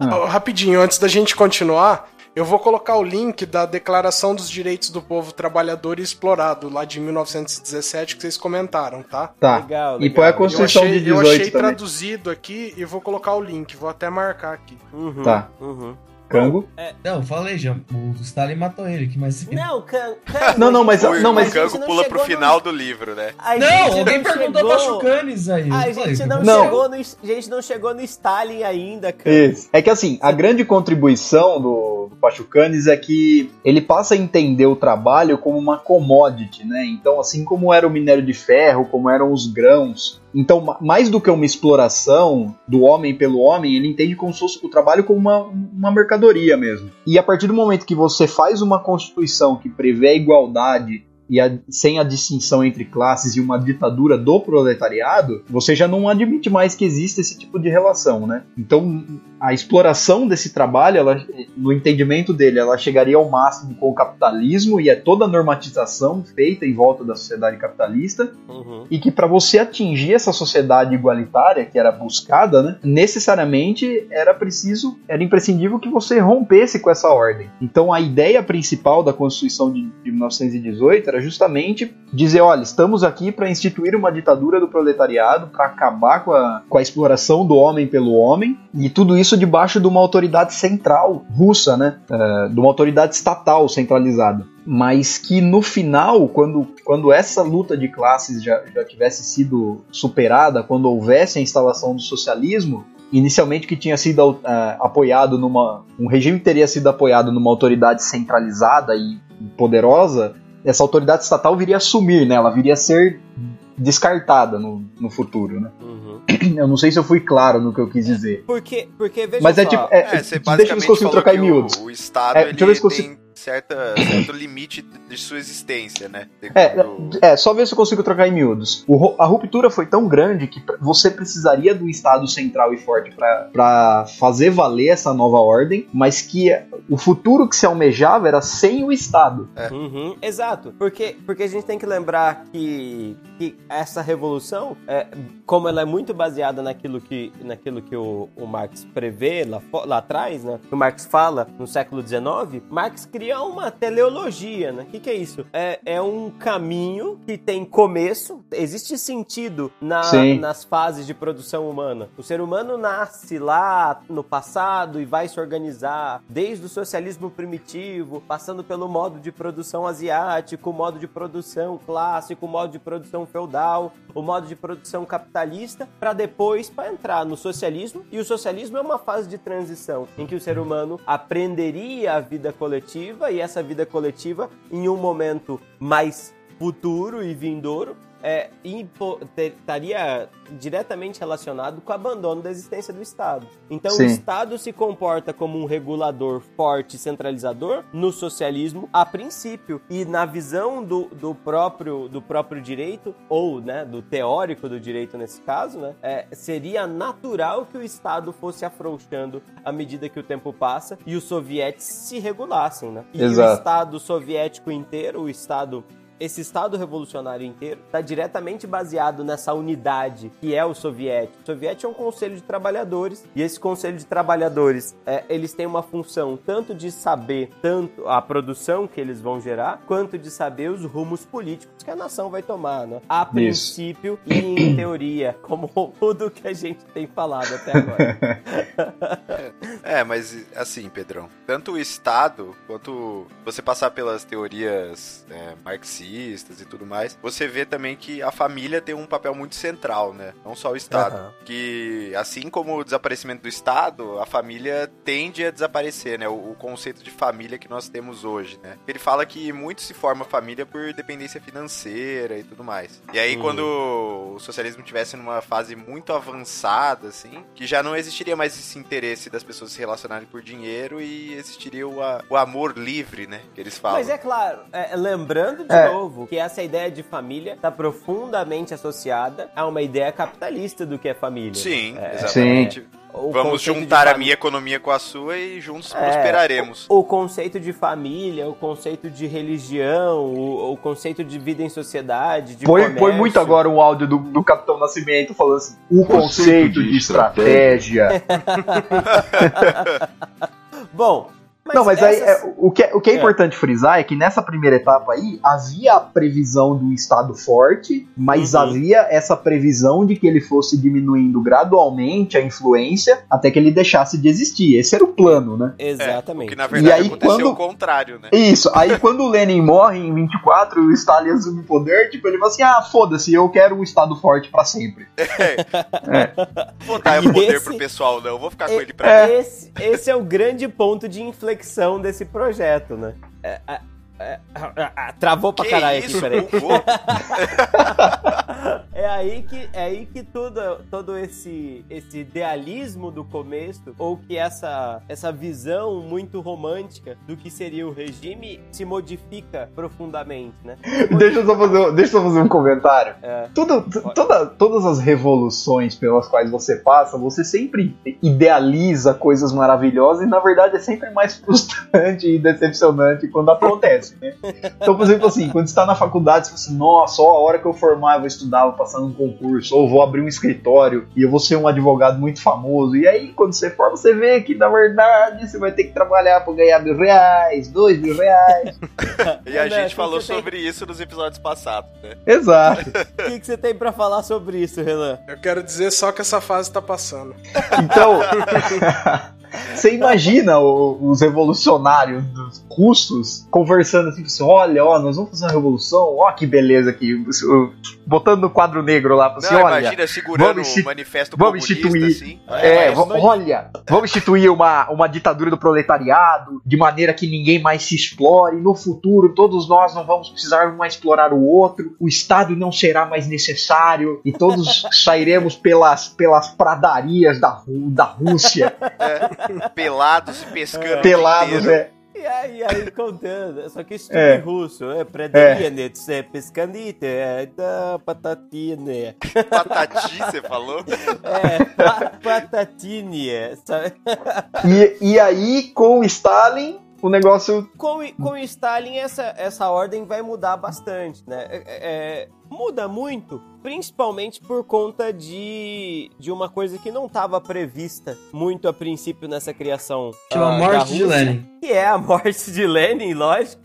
Ó, Rapidinho, antes da gente continuar, eu vou colocar o link da Declaração dos Direitos do Povo Trabalhador e Explorado, lá de 1917, que vocês comentaram, tá? Tá. Legal, E legal. põe a Eu Constituição achei, de eu 18 achei também. traduzido aqui e vou colocar o link, vou até marcar aqui. Uhum, Tá. uhum. Cango? Não, falei já. O Stalin matou ele. Que mais? Não, can, can, Não, não, mas- O, não, o mas- Cango pula pro final do livro, né? A Não, alguém perguntou chegou... pra Chucanes aí. A Eu falei, gente não, Não. chegou no, a gente não chegou no Stalin ainda, cara. Isso. É que assim, a grande contribuição do, do Pachucanes é que ele passa a entender o trabalho como uma commodity, né? Então, assim como era o minério de ferro, como eram os grãos. Então, ma- mais do que uma exploração do homem pelo homem, ele entende como o trabalho como uma, uma mercadoria mesmo. E a partir do momento que você faz uma constituição que prevê a igualdade e a- sem a distinção entre classes e uma ditadura do proletariado, você já não admite mais que exista esse tipo de relação, né? Então, a exploração desse trabalho, ela, no entendimento dele, ela chegaria ao máximo com o capitalismo e é toda a normatização feita em volta da sociedade capitalista Uhum. e que para você atingir essa sociedade igualitária que era buscada, né, necessariamente era preciso, era imprescindível que você rompesse com essa ordem. Então a ideia principal da Constituição de, de 1918 era justamente dizer, olha, estamos aqui para instituir uma ditadura do proletariado, para acabar com a, com a exploração do homem pelo homem, e tudo isso debaixo de uma autoridade central russa, né, eh, de uma autoridade estatal centralizada mas que no final, quando, quando essa luta de classes já, já tivesse sido superada, quando houvesse a instalação do socialismo, inicialmente que tinha sido ah, apoiado numa. um regime que teria sido apoiado numa autoridade centralizada e poderosa, essa autoridade estatal viria a sumir, né? Ela viria a ser descartada no, no futuro, né? Uhum. Eu não sei se eu fui claro no que eu quis dizer. Porque, porque veja Mas só, é tipo. É, É, você deixa eu ver se consigo trocar em miúdos. o, o Estado É, ele deixa eu ver se tem consigo- certa, certo limite de sua existência, né? É, Segundo- é, só ver se eu consigo trocar em miúdos. O a ruptura foi tão grande que você precisaria do Estado central e forte pra- pra fazer valer essa nova ordem, mas que o futuro que se almejava era sem o Estado. Uhum, exato. Porque, porque a gente tem que lembrar que, que essa revolução, é, como ela é muito baseada naquilo que, naquilo que o, o Marx prevê lá, lá atrás, né? Que o Marx fala no século XIX, Marx cria uma teleologia, né? O que, que é isso? É, é um caminho que tem começo, existe sentido na, Sim. nas fases de produção humana. O ser humano nasce lá no passado e vai se organizar desde o socialismo primitivo, passando pelo modo de produção asiático, o modo de produção clássico, o modo de produção feudal, o modo de produção capitalista, para depois para entrar no socialismo. E o socialismo é uma fase de transição em que o ser humano aprenderia a vida coletiva e essa vida coletiva em um momento mais futuro e vindouro é, impo- ter- estaria diretamente relacionado com o abandono da existência do Estado. Então Sim. o Estado se comporta como um regulador forte e centralizador no socialismo a princípio e na visão do, do próprio do próprio direito ou né, do teórico do direito nesse caso, né, é, seria natural que o Estado fosse afrouxando à medida que o tempo passa e os sovietes se regulassem, né? E o Exato. Estado soviético inteiro, o Estado esse Estado revolucionário inteiro está diretamente baseado nessa unidade que é o soviético. O soviético é um conselho de trabalhadores e esse conselho de trabalhadores é, eles têm uma função tanto de saber tanto a produção que eles vão gerar quanto de saber os rumos políticos que a nação vai tomar, né? A princípio e em teoria, como tudo que a gente tem falado até agora. É, mas assim, Pedrão, tanto o Estado quanto você passar pelas teorias é, marxistas e tudo mais, você vê também que a família tem um papel muito central, né? Não só o Estado. Aham. Que assim como o desaparecimento do Estado, a família tende a desaparecer, né? O, o conceito de família que nós temos hoje, né? Ele fala que muito se forma família por dependência financeira e tudo mais. E aí, Uhum. quando o socialismo tivesse numa fase muito avançada, assim, que já não existiria mais esse interesse das pessoas se relacionarem por dinheiro e existiria o, a- o amor livre, né? Que eles falam. Mas é claro, é, lembrando de É. novo que essa ideia de família está profundamente associada a uma ideia capitalista do que é família. Sim, É, exatamente. o Vamos conceito de juntar a minha economia com a sua e juntos É, prosperaremos. O, o conceito de família, o conceito de religião, o, o conceito de vida em sociedade, de Põe, comércio. põe muito agora um áudio do, do Capitão Nascimento falando assim: o conceito de estratégia. Bom, mas, Não, mas aí essas- é, o, que é, o que é É. importante frisar é que nessa primeira etapa aí havia a previsão do Estado forte, mas Uhum. havia essa previsão de que ele fosse diminuindo gradualmente a influência até que ele deixasse de existir. Esse era o plano, né? É, o Exatamente. que na verdade E aí, aconteceu quando- o contrário, né? Isso, aí quando o Lenin morre em 24 e o Stalin assume o poder, tipo, ele fala assim: ah, foda-se, eu quero um Estado forte pra sempre. Vou dar o poder esse- pro pessoal, não. Vou ficar com ele pra É. Esse, esse é o grande ponto de inflexão desse projeto, né? É, é, travou pra Que caralho aqui, isso, peraí. bugou? É aí que, é aí que tudo, todo esse, esse idealismo do começo, ou que essa, essa visão muito romântica do que seria o regime, se modifica profundamente, né? Deixa eu só fazer, deixa eu só fazer um comentário. É. Tudo, toda, todas as revoluções pelas quais você passa, você sempre idealiza coisas maravilhosas e na verdade é sempre mais frustrante e decepcionante quando acontece, né? Então, por exemplo, assim, quando você tá na faculdade, você fala assim, nossa, ó, a hora que eu formar, eu vou estudar, vou passar num concurso, ou vou abrir um escritório e eu vou ser um advogado muito famoso. E aí, quando você for, você vê que na verdade você vai ter que trabalhar pra ganhar mil reais, dois mil reais. E a Né, gente que falou você tem- sobre isso nos episódios passados, né? Exato. O que, que você tem pra falar sobre isso, Renan? Eu quero dizer só que essa fase tá passando. Então, Você imagina o- os revolucionários dos russos conversando assim, assim, olha, ó, nós vamos fazer uma revolução, ó que beleza aqui, botando no quadro negro lá, assim, Não, olha, imagina segurando vamos o manifesto vamos instituir- assim. É, imagina- olha, vamos instituir uma, uma ditadura do proletariado, de maneira que ninguém mais se explore. No futuro, todos nós não vamos precisar um mais explorar o outro, o Estado não será mais necessário e todos sairemos pelas, pelas pradarias da, da Rússia, Pelados e pescando. pelados, é. E aí, aí contando, só que isso tudo É. em russo, é predaria, é pescandite, é da patatine, Patati, você falou? é pa- patatine, sabe? E, e aí, com o Stalin, o negócio. Com, o- com Stalin, essa, essa ordem vai mudar bastante, né? É- é- muda muito, principalmente por conta de, de uma coisa que não estava prevista muito a princípio nessa criação. Chama ah, Morte da de Rússia, Lenin. Que é a morte de Lenin, lógico.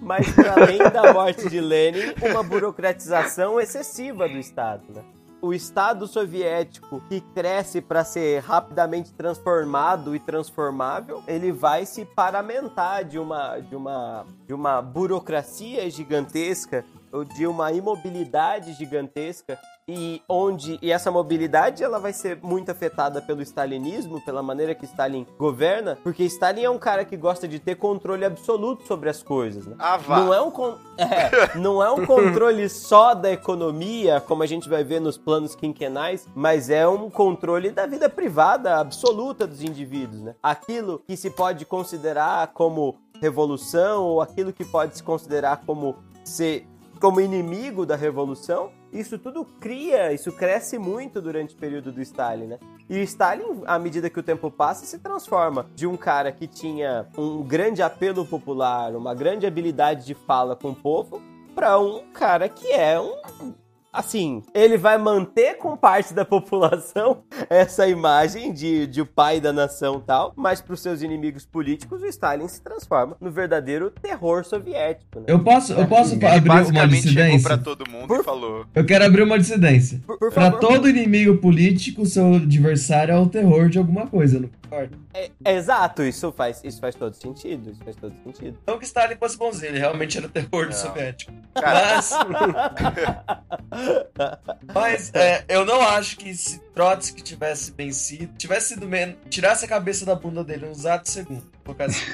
Mas para além da morte de Lenin, uma burocratização excessiva do Estado, né? O Estado soviético que cresce para ser rapidamente transformado e transformável, ele vai se paramentar de uma de uma de uma burocracia gigantesca ou de uma imobilidade gigantesca e onde e essa mobilidade ela vai ser muito afetada pelo stalinismo, pela maneira que Stalin governa, porque Stalin é um cara que gosta de ter controle absoluto sobre as coisas, né? Ah, vá. Não é um con- é, não é um controle só da economia, como a gente vai ver nos planos quinquenais, mas é um controle da vida privada absoluta dos indivíduos, né? Aquilo que se pode considerar como revolução ou aquilo que pode se considerar como ser como inimigo da revolução, isso tudo cria, isso cresce muito durante o período do Stalin, né? E Stalin, à medida que o tempo passa, se transforma de um cara que tinha um grande apelo popular, uma grande habilidade de fala com o povo, para um cara que é um assim, ele vai manter com parte da população essa imagem de, de o pai da nação e tal, mas para os seus inimigos políticos, o Stalin se transforma no verdadeiro terror soviético. Né? Eu posso, eu posso Ele abrir uma dissidência? pra todo mundo Por- e falou. Eu quero abrir uma dissidência. Por, por Pra favor. todo inimigo político, seu adversário é o terror de alguma coisa, não? É, é exato, isso faz, isso faz todo sentido, isso faz todo sentido. Não que Stalin fosse bonzinho, ele realmente era o terror do Não. soviético. Cara, Mas, mas é, eu não acho que se Trotsky tivesse vencido, tivesse sido menos, tirasse a cabeça da bunda dele uns atos segundos, colocasse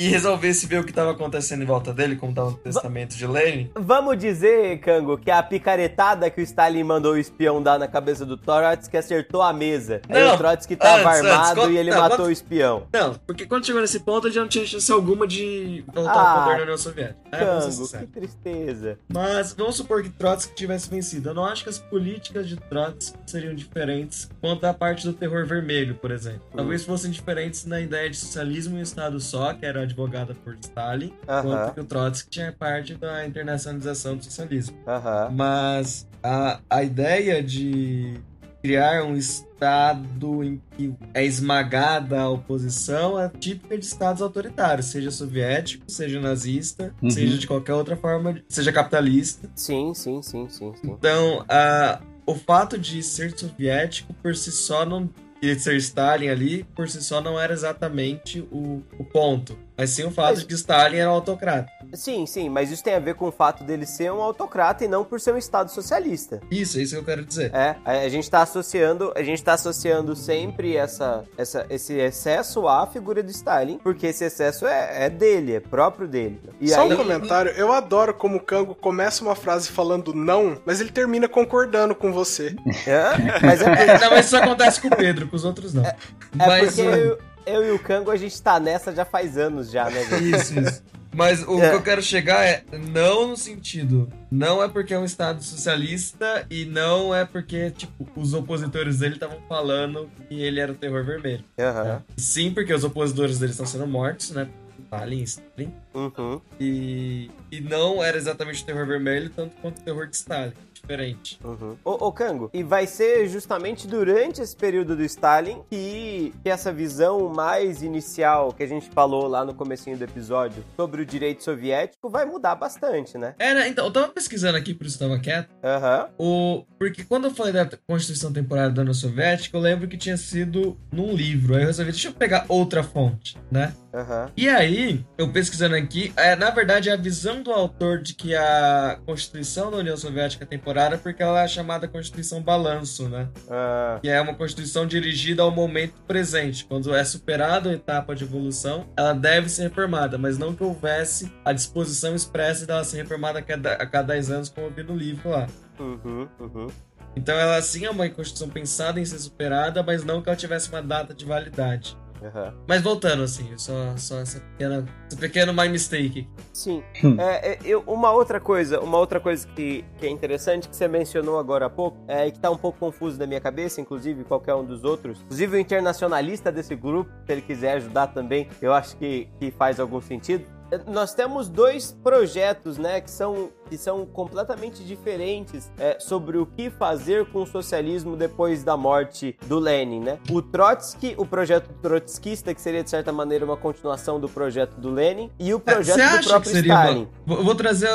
e resolvesse ver o que estava acontecendo em volta dele, como estava no testamento de Lenin. Vamos dizer, Kango, que a picaretada que o Stalin mandou o espião dar na cabeça do Trotsky acertou a mesa. Aí Não, o Trotsky tava antes, armado antes, e ele não, matou quando- o espião. Não, porque quando chegou nesse ponto ele já não tinha chance alguma de voltar Ah, ao poder da União Soviética. É, Kango, que tristeza. Mas vamos supor que Trotsky tivesse vencido. Eu não acho que as políticas de Trotsky seriam diferentes quanto à parte do terror vermelho, por exemplo. Talvez fossem diferentes na ideia de socialismo em um Estado só, que era advogada por Stalin, Aham. quanto que o Trotsky tinha parte da internacionalização do socialismo. Aham. Mas a, a ideia de criar um Estado em que é esmagada a oposição é típica de Estados autoritários, seja soviético, seja nazista, Uhum. seja de qualquer outra forma, seja capitalista. Sim, sim, sim, sim, sim. Então, a, o fato de ser soviético por si só não. E ser Stalin ali, por si só não era exatamente o, o ponto. Mas sim o fato Mas- de que Stalin era um autocrata. Sim, sim, mas isso tem a ver com o fato dele ser um autocrata e não por ser um Estado socialista. Isso, é isso que eu quero dizer. É, a a gente tá associando, a gente tá associando sempre essa, essa, esse excesso à figura do Stalin, porque esse excesso é, é dele, é próprio dele. E Só aí, um comentário, eu adoro como o Kango começa uma frase falando não, mas ele termina concordando com você. Hã? mas é porque, Não, mas isso acontece com o Pedro, com os outros não. é mas porque eu, eu e o Kango, a gente tá nessa já faz anos já, né, velho? Isso, isso. Mas o É. que eu quero chegar é não no sentido. Não é porque é um Estado socialista e não é porque, tipo, os opositores dele estavam falando que ele era o terror vermelho. Aham. Sim, porque os opositores dele estão sendo mortos, né? Stalin, Stalin. Uhum. E, e não era exatamente o terror vermelho, tanto quanto o terror de Stalin. Diferente. Uhum. Ô, ô, Kango, e vai ser justamente durante esse período do Stalin que, que essa visão mais inicial que a gente falou lá no comecinho do episódio sobre o direito soviético vai mudar bastante, né? É, né? Então, eu tava pesquisando aqui, por isso eu tava quieto. Aham. O... Porque quando eu falei da Constituição Temporária da União Soviética, eu lembro que tinha sido num livro. Aí eu resolvi, deixa eu pegar outra fonte, né? Aham. E aí, eu pesquisando aqui, é, na verdade, é a visão do autor de que a Constituição da União Soviética é porque ela é chamada Constituição Balanço, né? Ah, Que é uma Constituição dirigida ao momento presente. Quando é superada a etapa de evolução, ela deve ser reformada, mas não que houvesse a disposição expressa dela ser reformada a cada, a cada 10 anos, como eu vi no livro lá. uhum, uhum. Então ela sim é uma Constituição pensada em ser superada, mas não que ela tivesse uma data de validade. Aham. Mas voltando, assim, só, só essa pequena, esse pequeno my mistake. Sim. Hum. É, é, eu, uma outra coisa, uma outra coisa que, que é interessante que você mencionou agora há pouco, é, e que tá um pouco confuso na minha cabeça, inclusive qualquer um dos outros, inclusive o internacionalista desse grupo, se ele quiser ajudar também, eu acho que, que faz algum sentido. É, Nós temos dois projetos, né, que são, que são completamente diferentes é, sobre o que fazer com o socialismo depois da morte do Lenin, né? O Trotsky, o projeto trotskista, que seria de certa maneira uma continuação do projeto do Lenin, e o projeto Você do próprio seria Stalin. uma... Vou, trazer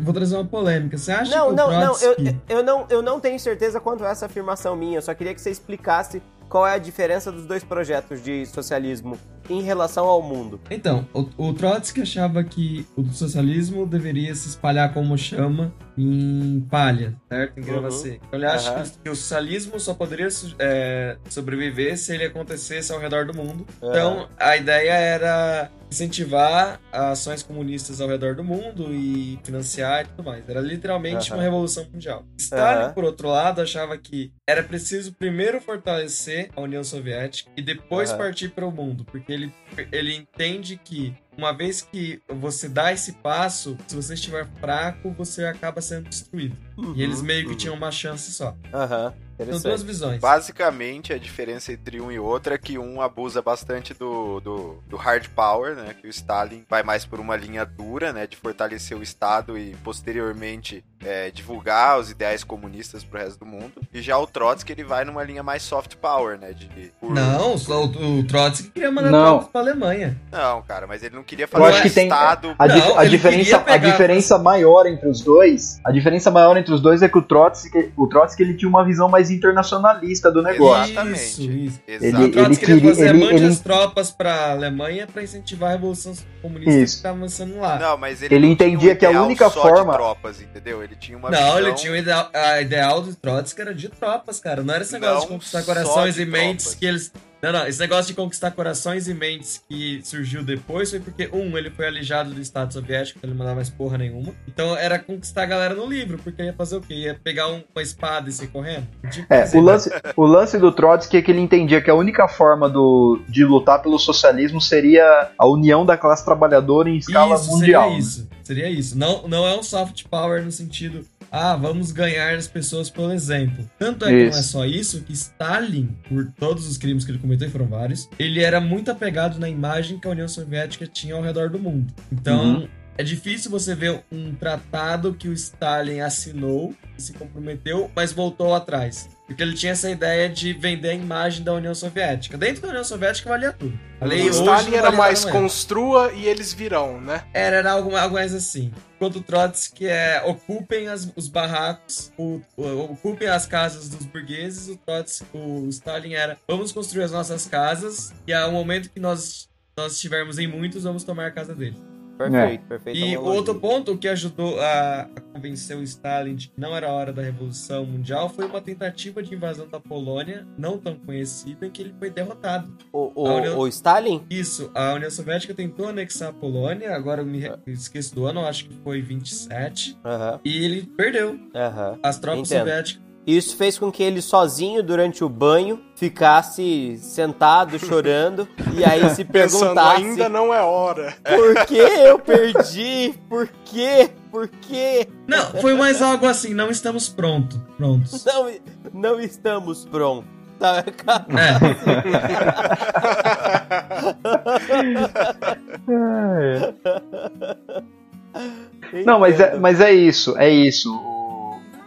vou trazer uma polêmica. Você acha Não, que o não, não, eu, Trotsky... eu não, eu não tenho certeza quanto a essa afirmação minha. Eu só queria que você explicasse qual é a diferença dos dois projetos de socialismo em relação ao mundo. Então, o, o Trotsky achava que o socialismo deveria se espalhar como chama em palha, certo? Em grama Uhum. seca. Então, ele acha Aham. que, o socialismo só poderia é, sobreviver se ele acontecesse ao redor do mundo. Então, a ideia era incentivar ações comunistas ao redor do mundo e financiar e tudo mais. Era literalmente Aham. uma revolução mundial. Stalin, Aham. por outro lado, achava que era preciso primeiro fortalecer a União Soviética e depois Aham. partir para o mundo, porque ele, ele entende que uma vez que você dá esse passo, se você estiver fraco, você acaba sendo destruído. E eles meio que uhum. tinham uma chance só. Aham, São duas interessante. visões. Basicamente, a diferença entre um e outro é que um abusa bastante do, do, do hard power, né? Que o Stalin vai mais por uma linha dura, né? De fortalecer o Estado e posteriormente é, divulgar os ideais comunistas pro resto do mundo. E já o Trotsky, ele vai numa linha mais soft power, né? De, por- Não, só o, o Trotsky queria mandar Não. pra Alemanha. Não, cara, mas ele não queria Eu fazer acho um que tem Estado... a, dif- Não, a ele diferença, queria a pegar- diferença maior entre os dois, a diferença maior entre os dois é que o Trotsky, o Trotsky ele tinha uma visão mais internacionalista do negócio. Exatamente. Isso, isso. Ele- O Trotsky queria queria- fazer ele- mande ele- as tropas pra Alemanha pra incentivar a revolução comunista Isso. que estava avançando lá. Não, mas ele, Ele não tinha um entendia que a única só forma- de tropas, entendeu? Ele tinha uma Não, visão... ele tinha o ideal, a ideal do Trotsky era de tropas, cara. Não era esse negócio Não de conquistar corações de e mentes tropas. que eles. Não, não, esse negócio de conquistar corações e mentes que surgiu depois foi porque, um, ele foi alijado do Estado Soviético, então ele não mandava mais porra nenhuma. Então era conquistar a galera no livro, porque ia fazer o quê? Ia pegar um- uma espada e sair correndo? Tipo É, assim, o lance, o lance do Trotsky é que ele entendia que a única forma do, de lutar pelo socialismo seria a união da classe trabalhadora em escala isso, mundial. Seria isso, seria isso. Não, não é um soft power no sentido, ah, vamos ganhar as pessoas pelo exemplo. Tanto é que não é Isso. só isso, que Stalin, por todos os crimes que ele cometeu, e foram vários, ele era muito apegado na imagem que a União Soviética tinha ao redor do mundo. Então. Uhum. É difícil você ver um tratado que o Stalin assinou e se comprometeu, mas voltou atrás. Porque ele tinha essa ideia de vender a imagem da União Soviética. Dentro da União Soviética valia tudo. A lei O hoje Stalin era mais construa e eles virão, né? Era, era algo, algo mais assim. Enquanto o Trotsky é ocupem as- os barracos, o- o- ocupem as casas dos burgueses, o Trotsky, o Stalin era vamos construir as nossas casas e ao momento que nós, nós estivermos em muitos, vamos tomar a casa deles. Perfeito, perfeito. E analogia. outro ponto que ajudou a, convencer o Stalin de que não era a hora da Revolução Mundial foi uma tentativa de invasão da Polônia, não tão conhecida, em que ele foi derrotado. O, o, União- o Stalin? Isso, a União Soviética tentou anexar a Polônia, agora eu me re- esqueço do ano, acho que foi 27, Aham, e ele perdeu. As tropas Entendo. soviéticas. Isso fez com que ele sozinho, durante o banho, ficasse sentado, chorando, e aí se Pensando, perguntasse ainda não é hora. por que eu perdi? Por quê? Por quê? Não, foi mais algo assim, não estamos prontos. Prontos. Não, não estamos prontos. Tá, É. Não, mas é, mas é isso, é isso.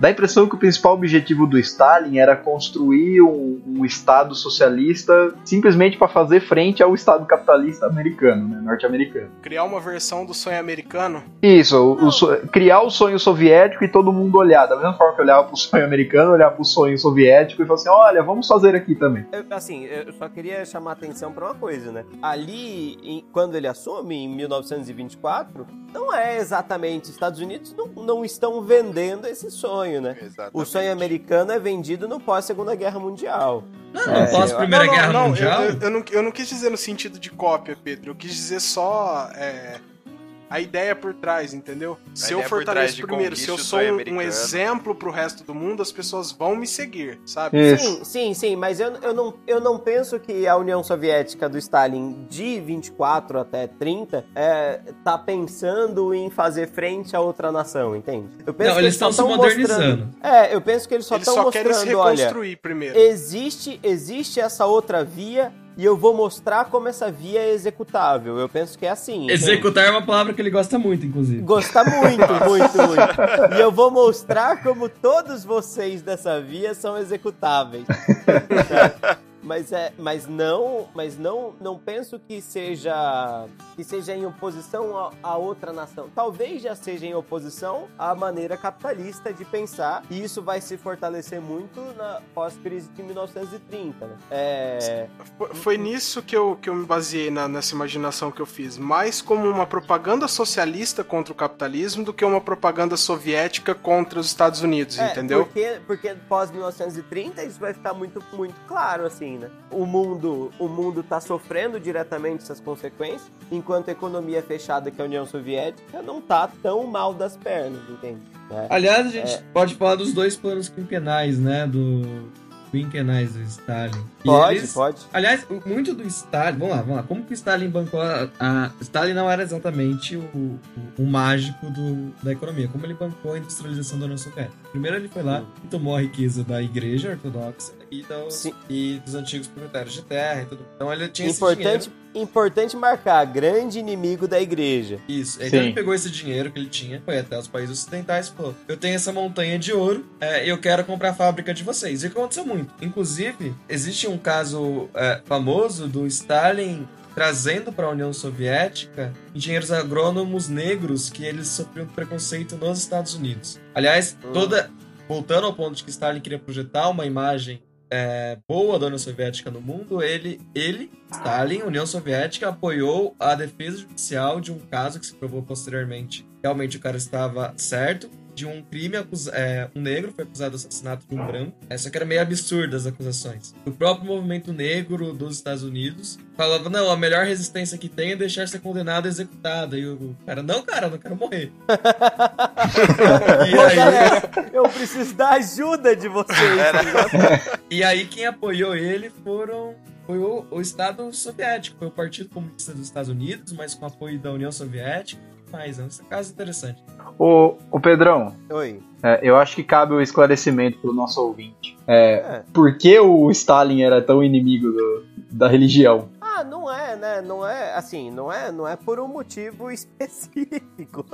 O- Dá a impressão que o principal objetivo do Stalin era construir um, um Estado socialista simplesmente para fazer frente ao Estado capitalista americano, né, norte-americano. Criar uma versão do sonho americano. Isso, o- o criar o sonho soviético e todo mundo olhar. Da mesma forma que olhava pro sonho americano, olhar pro sonho soviético e falar assim: olha, vamos fazer aqui também. Eu, assim, eu só queria chamar a atenção pra uma coisa, né? Ali, em- quando ele assume, em 1924, não é exatamente. Estados Unidos não, não estão vendendo esse sonho, né? Exatamente. O sonho americano é vendido no pós-Segunda Guerra Mundial. Não, É, não pós eu- Primeira não, não, Guerra não, Mundial. Eu, eu- eu não, eu não quis dizer no sentido de cópia, Pedro. Eu quis dizer só é, a ideia por trás, entendeu? Se eu fortaleço primeiro, se eu sou um, um exemplo pro resto do mundo, as pessoas vão me seguir, sabe? Isso. Sim, sim, sim, mas eu, eu, não, eu não penso que a União Soviética do Stalin de 24 até 30 é, tá pensando em fazer frente a outra nação, entende? Eu penso Não, que eles só estão se tão modernizando. mostrando- É, eu penso que eles só Eles estão só querem se mostrando, olha, reconstruir primeiro. existe, existe essa outra via e eu vou mostrar como essa via é executável. Eu penso que é assim. entende? Executar é uma palavra que ele gosta muito, inclusive. Gostar muito, muito, muito. E eu vou mostrar como todos vocês dessa via são executáveis. Mas é, mas não, mas não, não penso que seja que seja em oposição a, a outra nação. Talvez já seja em oposição à maneira capitalista de pensar. E isso vai se fortalecer muito na pós-crise de 1930. Né? É, Foi- nisso que eu, que eu me baseei na- nessa imaginação que eu fiz. Mais como uma propaganda socialista contra o capitalismo do que uma propaganda soviética contra os Estados Unidos, É, entendeu? Porque, porque pós 1930 isso vai ficar muito, muito claro, assim, né? O mundo, o mundo tá sofrendo diretamente essas consequências, enquanto a economia fechada que é a União Soviética não tá tão mal das pernas, entende? É. Aliás, a gente pode falar dos dois planos quinquenais, né? Do quinquenais do Stalin. E Pode, eles- pode. Aliás, muito do Stalin. Vamos lá, vamos lá. Como que o Stalin bancou a. a- Stalin não era exatamente o, o, o mágico do, da economia. Como ele bancou a industrialização da União Soviética? Primeiro, ele foi lá e tomou a riqueza da igreja ortodoxa e, e dos antigos proprietários de terra e tudo. Então, ele tinha esse dinheiro. Importante, marcar, grande inimigo da igreja. Isso. Então Sim. ele pegou esse dinheiro que ele tinha, foi até os países ocidentais e falou: Eu tenho essa montanha de ouro, é, eu quero comprar a fábrica de vocês. E aconteceu muito. Inclusive, existe um caso é, famoso do Stalin trazendo para a União Soviética engenheiros agrônomos negros que eles sofriam preconceito nos Estados Unidos. Aliás, Hum. toda. Voltando ao ponto de que Stalin queria projetar uma imagem é, boa da União Soviética no mundo, ele, ele, Stalin, União Soviética, apoiou a defesa judicial de um caso que se provou posteriormente. Realmente o cara estava certo. De um crime, é, um negro foi acusado do assassinato de um branco. É, só que era meio absurdo as acusações. O próprio movimento negro dos Estados Unidos falava: não, a melhor resistência que tem é deixar ser condenado e executado. E o cara, não, cara, eu não quero morrer. e aí, galera, eu preciso da ajuda de vocês. tá? E aí quem apoiou ele foram foi o, o Estado Soviético, foi o Partido Comunista dos Estados Unidos, mas com apoio da União Soviética. Mas é um caso interessante. Ô, ô Pedrão, Oi. é, eu acho que cabe o esclarecimento pro nosso ouvinte. É, É. por que o Stalin era tão inimigo do- da religião? Ah, não é, né? Não é assim, não é, não é por um motivo específico.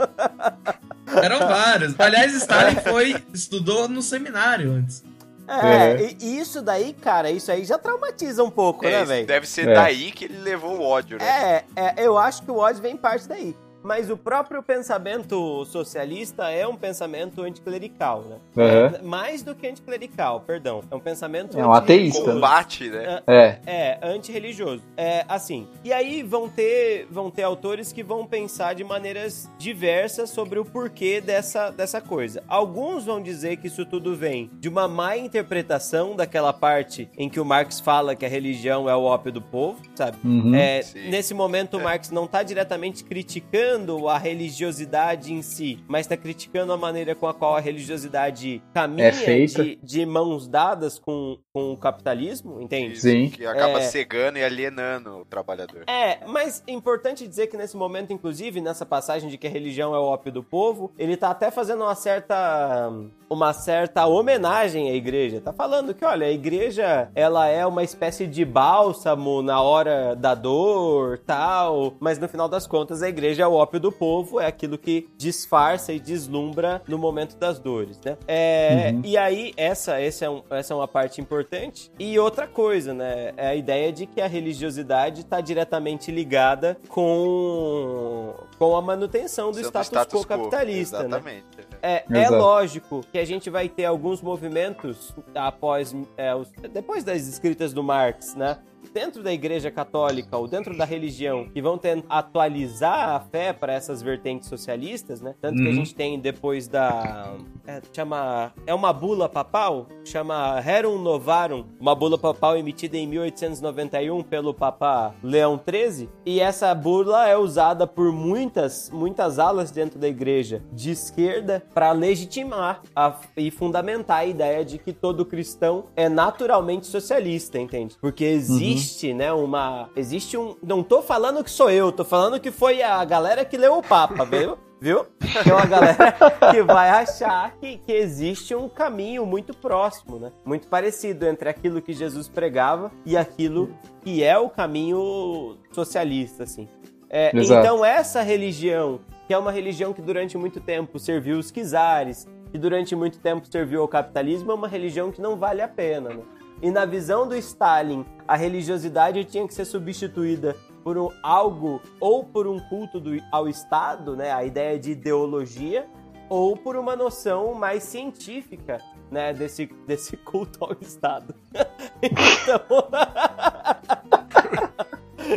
Eram vários. Aliás, Stalin foi estudou no seminário antes. É, É. e isso daí, cara, isso aí já traumatiza um pouco, É, né, velho? deve ser É. daí que ele levou o ódio, né? É, é, eu acho que o ódio vem parte daí. Mas o próprio pensamento socialista é um pensamento anticlerical, né? Aham. É, mais do que anticlerical, perdão. É um pensamento É um ateísta, né? Combate, né? É, É, antirreligioso. É, assim. E aí vão ter, vão ter autores que vão pensar de maneiras diversas sobre o porquê dessa, dessa coisa. Alguns vão dizer que isso tudo vem de uma má interpretação daquela parte em que o Marx fala que a religião é o ópio do povo, sabe? Uhum. É, nesse momento, o É. Marx não está diretamente criticando criticando a religiosidade em si, mas tá criticando a maneira com a qual a religiosidade caminha É feita. de, de mãos dadas com, com o capitalismo, entende? Isso, Sim. Que acaba É. cegando e alienando o trabalhador. É, mas é importante dizer que nesse momento, inclusive, nessa passagem de que a religião é o ópio do povo, ele tá até fazendo uma certa uma certa homenagem à igreja. Tá falando que, olha, a igreja, ela é uma espécie de bálsamo na hora da dor, tal, mas no final das contas a igreja é o ópio do povo, é aquilo que disfarça e deslumbra no momento das dores, né? É, Uhum. e aí essa essa é, um- essa é uma parte importante. E outra coisa, né, é a ideia de que a religiosidade está diretamente ligada com com a manutenção do Sendo status, quo capitalista, né? Exatamente. É, é Exato. lógico que a gente vai ter alguns movimentos após é, os- depois das escritas do Marx, né? Dentro da Igreja Católica ou dentro da religião, que vão tentar atualizar a fé para essas vertentes socialistas, né? Tanto que a Uhum. gente tem depois da. É, chama. É uma bula papal? Chama Rerum Novarum, uma bula papal emitida em 1891 pelo Papa Leão XIII. E essa bula é usada por muitas, muitas alas dentro da igreja de esquerda para legitimar a- e fundamentar a ideia de que todo cristão é naturalmente socialista, entende? Porque existe, né, uma. Existe um. Não tô falando que sou eu, tô falando que foi a galera que leu o Papa, viu? Viu? Tem uma galera que vai achar que, que existe um caminho muito próximo, né? Muito parecido entre aquilo que Jesus pregava e aquilo que é o caminho socialista, assim. É, então, essa religião, que é uma religião que durante muito tempo serviu os czares, que durante muito tempo serviu ao capitalismo, é uma religião que não vale a pena, né? E na visão do Stalin, a religiosidade tinha que ser substituída por um, algo ou por um culto do- ao Estado, né, a ideia de ideologia, ou por uma noção mais científica, né, desse, desse culto ao Estado. então,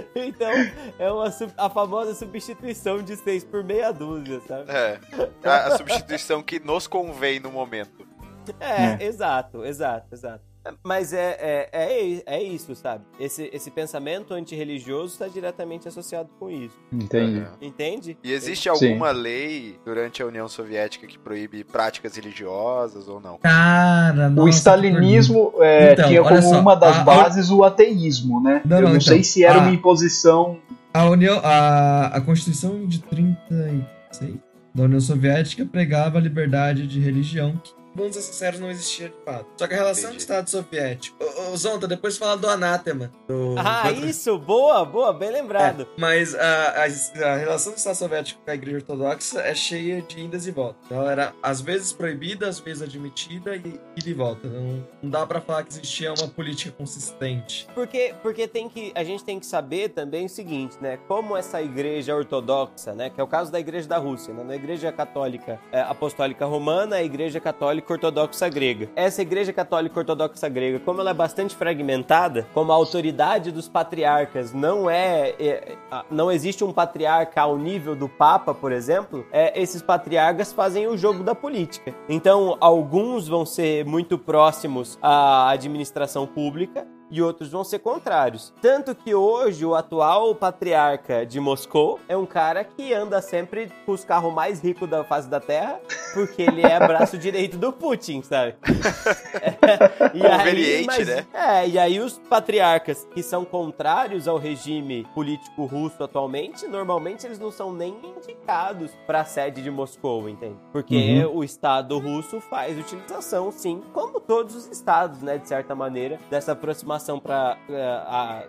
então é uma, a famosa substituição de seis por meia dúzia, sabe? É. A, a substituição que nos convém no momento. É, exato, exato, exato. Mas é, é, é, é isso, sabe? Esse, esse pensamento antirreligioso está diretamente associado com isso. Entendi. É. Entende? E existe Sim. alguma lei durante a União Soviética que proíbe práticas religiosas ou não? Cara, nossa, O stalinismo é, Então, tinha olha como só, uma das a- a- bases o ateísmo, né? Não, Eu não, não então, sei se era a- uma imposição. A União, a, a Constituição de 36 da União Soviética pregava a liberdade de religião, que, vamos ser sinceros, não existia de fato. Só que a relação Entendi. do Estado Soviético. Ô, ô, Zonta, depois fala do anátema. do- Ah, do- isso! Boa, boa, bem lembrado. É, mas a, a, a relação do Estado Soviético com a Igreja Ortodoxa é cheia de indas e voltas. Ela era às vezes proibida, às vezes admitida e e volta. Não, não dá pra falar que existia uma política consistente. Porque, porque tem que, a gente tem que saber também o seguinte, né? Como essa igreja ortodoxa, né? Que é o caso da igreja da Rússia, né? Na igreja católica é, apostólica romana, a igreja católica ortodoxa grega. Essa igreja católica ortodoxa grega, como ela é bastante fragmentada, como a autoridade dos patriarcas não é, é, não existe um patriarca ao nível do papa, por exemplo, é, esses patriarcas fazem o jogo da política. Então, alguns vão ser muito próximos à administração pública e outros vão ser contrários. Tanto que hoje o atual patriarca de Moscou é um cara que anda sempre com os carros mais ricos da face da Terra, porque ele é braço direito do Putin, sabe? É, e Conveniente, né? É, e aí os patriarcas que são contrários ao regime político russo atualmente, normalmente eles não são nem indicados para a sede de Moscou, entende? Porque o Estado russo faz utilização, sim, como todos os estados, né, de certa maneira, dessa aproximação para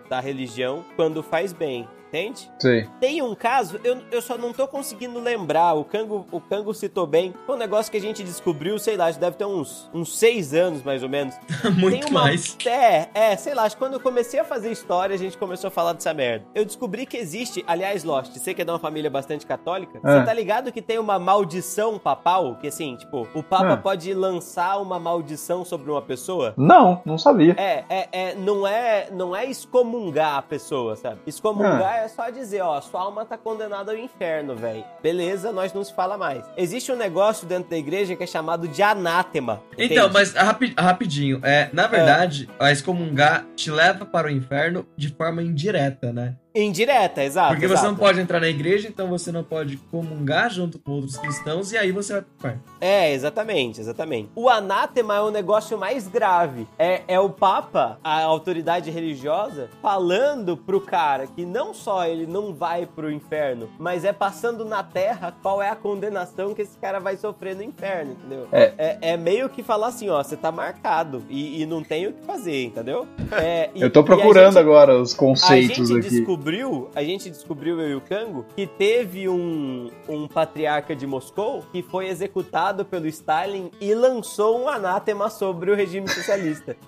da religião quando faz bem. Entende? Sei. Tem um caso, eu, eu só não tô conseguindo lembrar. O Cango, o Cango citou bem. Foi um negócio que a gente descobriu, sei lá, deve ter uns, uns seis anos mais ou menos. Muito Tem uma- mais. É, é, sei lá, acho que quando eu comecei a fazer história, a gente começou a falar dessa merda. Eu descobri que existe, aliás, Lost, você que é de uma família bastante católica, É. você tá ligado que tem uma maldição papal? Que assim, tipo, o Papa É. pode lançar uma maldição sobre uma pessoa? Não, não sabia. É, é, é, não é, não é excomungar a pessoa, sabe? Excomungar é só dizer, ó, sua alma tá condenada ao inferno, velho. Beleza, nós não se fala mais. Existe um negócio dentro da igreja que é chamado de anátema. Então, entende? mas rapi- rapidinho, é, na verdade, a excomungar te leva para o inferno de forma indireta, né? Indireta, exato. Porque você exato. não pode entrar na igreja, então você não pode comungar junto com outros cristãos, e aí você vai pro inferno. É, exatamente, exatamente. O anátema é o negócio mais grave. É, é o Papa, a autoridade religiosa, falando pro cara que não só ele não vai pro inferno, mas é passando na terra qual é a condenação que esse cara vai sofrer no inferno, entendeu? É. É, meio que falar assim, ó, você tá marcado e, e não tem o que fazer, entendeu? É, e- Eu tô procurando gente- agora os a conceitos gente aqui. Descobriu, a gente descobriu eu e o Kango que teve um, um patriarca de Moscou que foi executado pelo Stalin e lançou um anátema sobre o regime socialista.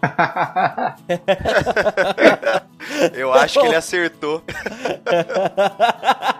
Eu acho que ele acertou.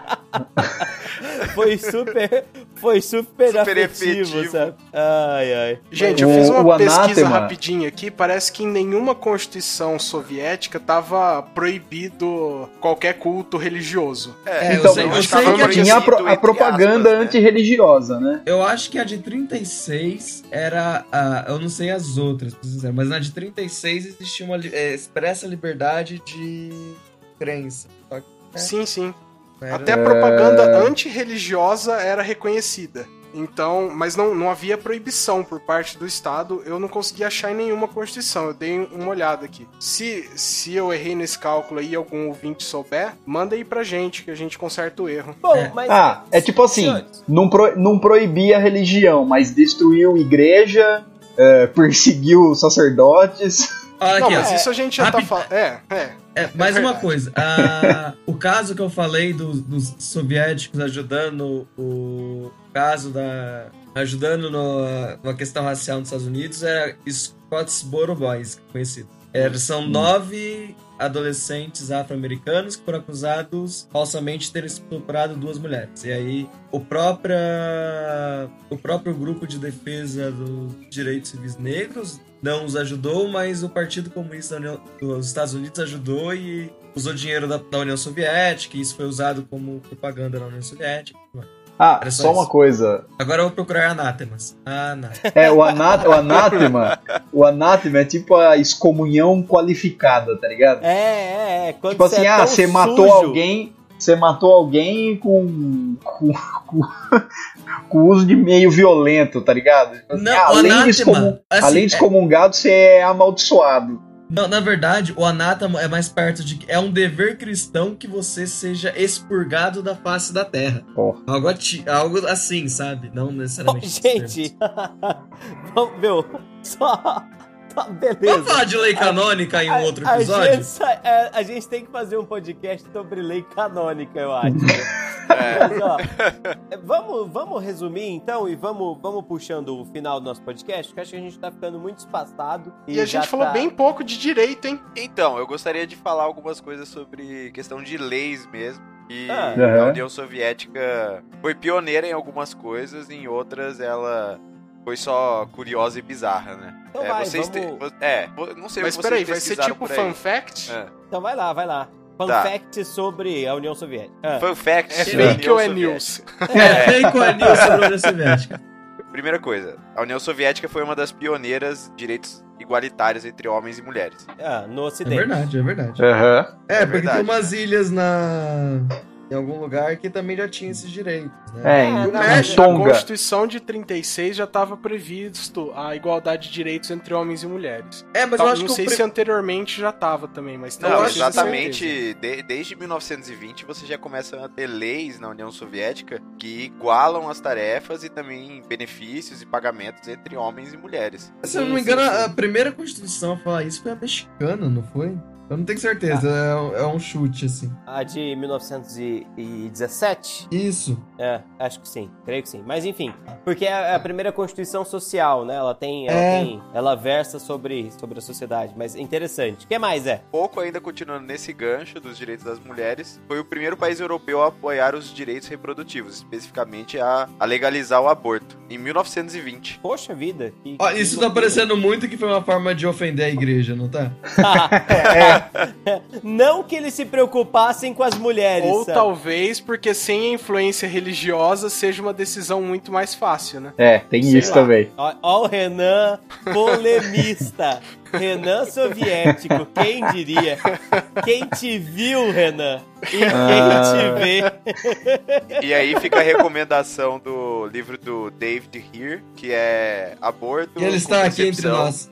foi super, foi super, Super afetivo, efetivo. sabe? Ai, ai. Gente, eu fiz uma o pesquisa anátema- rapidinha aqui. Parece que em nenhuma constituição soviética tava proibido qualquer culto religioso. É, então, eu sei, eu sei que tinha a, pro- a propaganda aspas, né? antirreligiosa, né? Eu acho que a de 36 era. A, eu não sei as outras, mas na de 36 existia uma é, expressa liberdade de crença. Só que É. Sim, sim. Era- Até a propaganda antirreligiosa era reconhecida. Então, mas não, não havia proibição por parte do Estado. Eu não consegui achar em nenhuma Constituição. Eu dei uma olhada aqui. Se, se eu errei nesse cálculo aí e algum ouvinte souber, manda aí pra gente que a gente conserta o erro. Bom, É. mas... Ah, é tipo assim, não, pro- não proibia a religião, mas destruiu igreja, é, perseguiu sacerdotes. Olha não, aqui, ó. mas isso a gente já tá Rápido. falando. É, é. É, mais uma verdade. coisa. ah, o caso que eu falei dos, dos soviéticos ajudando o caso da. ajudando no, na questão racial nos Estados Unidos é Scottsboro Boys, conhecido. É, são nove adolescentes afro-americanos que foram acusados falsamente de terem estuprado duas mulheres. E aí o próprio, o próprio grupo de defesa dos direitos civis negros não os ajudou, mas o Partido Comunista dos Estados Unidos ajudou e usou dinheiro da, da União Soviética, e isso foi usado como propaganda na União Soviética. Ah, Era só só uma coisa. Agora eu vou procurar anátemas. Anátemas. É, o, aná- o anátema. o anátema é tipo a excomunhão qualificada, tá ligado? É, é, é. Quando Tipo assim, é ah, você matou alguém. Você matou alguém com. com, com, com uso de meio violento, tá ligado? Tipo assim, Não, ah, o além, de anátema, excomun- assim, além de é- excomungado, você é amaldiçoado. Não, na verdade, o anátema é mais perto de. É um dever cristão que você seja expurgado da face da terra. Porra. Algo, ati- algo assim, sabe? Não necessariamente. gente, vamos, meu, só beleza. Vamos falar de lei canônica em um outro A- episódio? A gente, sa- é, a gente tem que fazer um podcast sobre lei canônica, eu acho. É. Mas, ó, é, vamos, vamos resumir então e vamos, vamos puxando o final do nosso podcast, porque acho que a gente tá ficando muito espaçado. E, a já gente falou tá- bem pouco de direito, hein? Então, eu gostaria de falar algumas coisas sobre questão de leis mesmo. E Ah. a. União Soviética foi pioneira em algumas coisas, em outras ela foi só curiosa e bizarra, né? Então é, vai, vocês vamos- te- É, não sei Mas peraí, vai ser tipo fun fact? É. Então vai lá, vai lá. Fun Tá. fact sobre a União Soviética. Ah. Fun fact. É fake União ou é news? É, fake ou é news sobre a União Soviética? Primeira coisa, a União Soviética foi uma das pioneiras de direitos igualitários entre homens e mulheres. Ah, no É Ocidente. verdade, é verdade. Aham. É, É porque verdade, tem umas ilhas na. Em algum lugar que também já tinha esses direitos, né? É, É, em, mas- México, a Tonga. Constituição de 36 já estava previsto a igualdade de direitos entre homens e mulheres. É, mas Tal- eu acho não que sei pre- se anteriormente já estava também, mas Não, exatamente. de- desde 1920 você já começa a ter leis na União Soviética que igualam as tarefas e também benefícios e pagamentos entre homens e mulheres. Se eu não me engano, a primeira constituição a falar isso foi a mexicana, não foi? Eu não tenho certeza, é um- é, um chute, assim. A de 1917? Isso. É, acho que sim, creio que sim. Mas enfim, porque é a primeira Constituição Social, né? Ela tem, ela É. tem, ela versa sobre, sobre a sociedade, mas interessante. O que mais é? Pouco ainda continuando nesse gancho dos direitos das mulheres, foi o primeiro país europeu a apoiar os direitos reprodutivos, especificamente a, a legalizar o aborto, em 1920. Poxa vida. que- Ó, que isso tá parecendo muito que foi uma forma de ofender a igreja, não tá? Não que eles se preocupassem com as mulheres. Ou sabe? talvez porque sem a influência religiosa seja uma decisão muito mais fácil, né? É, tem Sei isso lá. também. Ó, ó o Renan, polemista. Renan soviético, quem diria? Quem te viu, Renan? E quem Ah. te vê? E aí fica a recomendação do livro do David Heer, que é Aborto. E ele está aqui entre nós.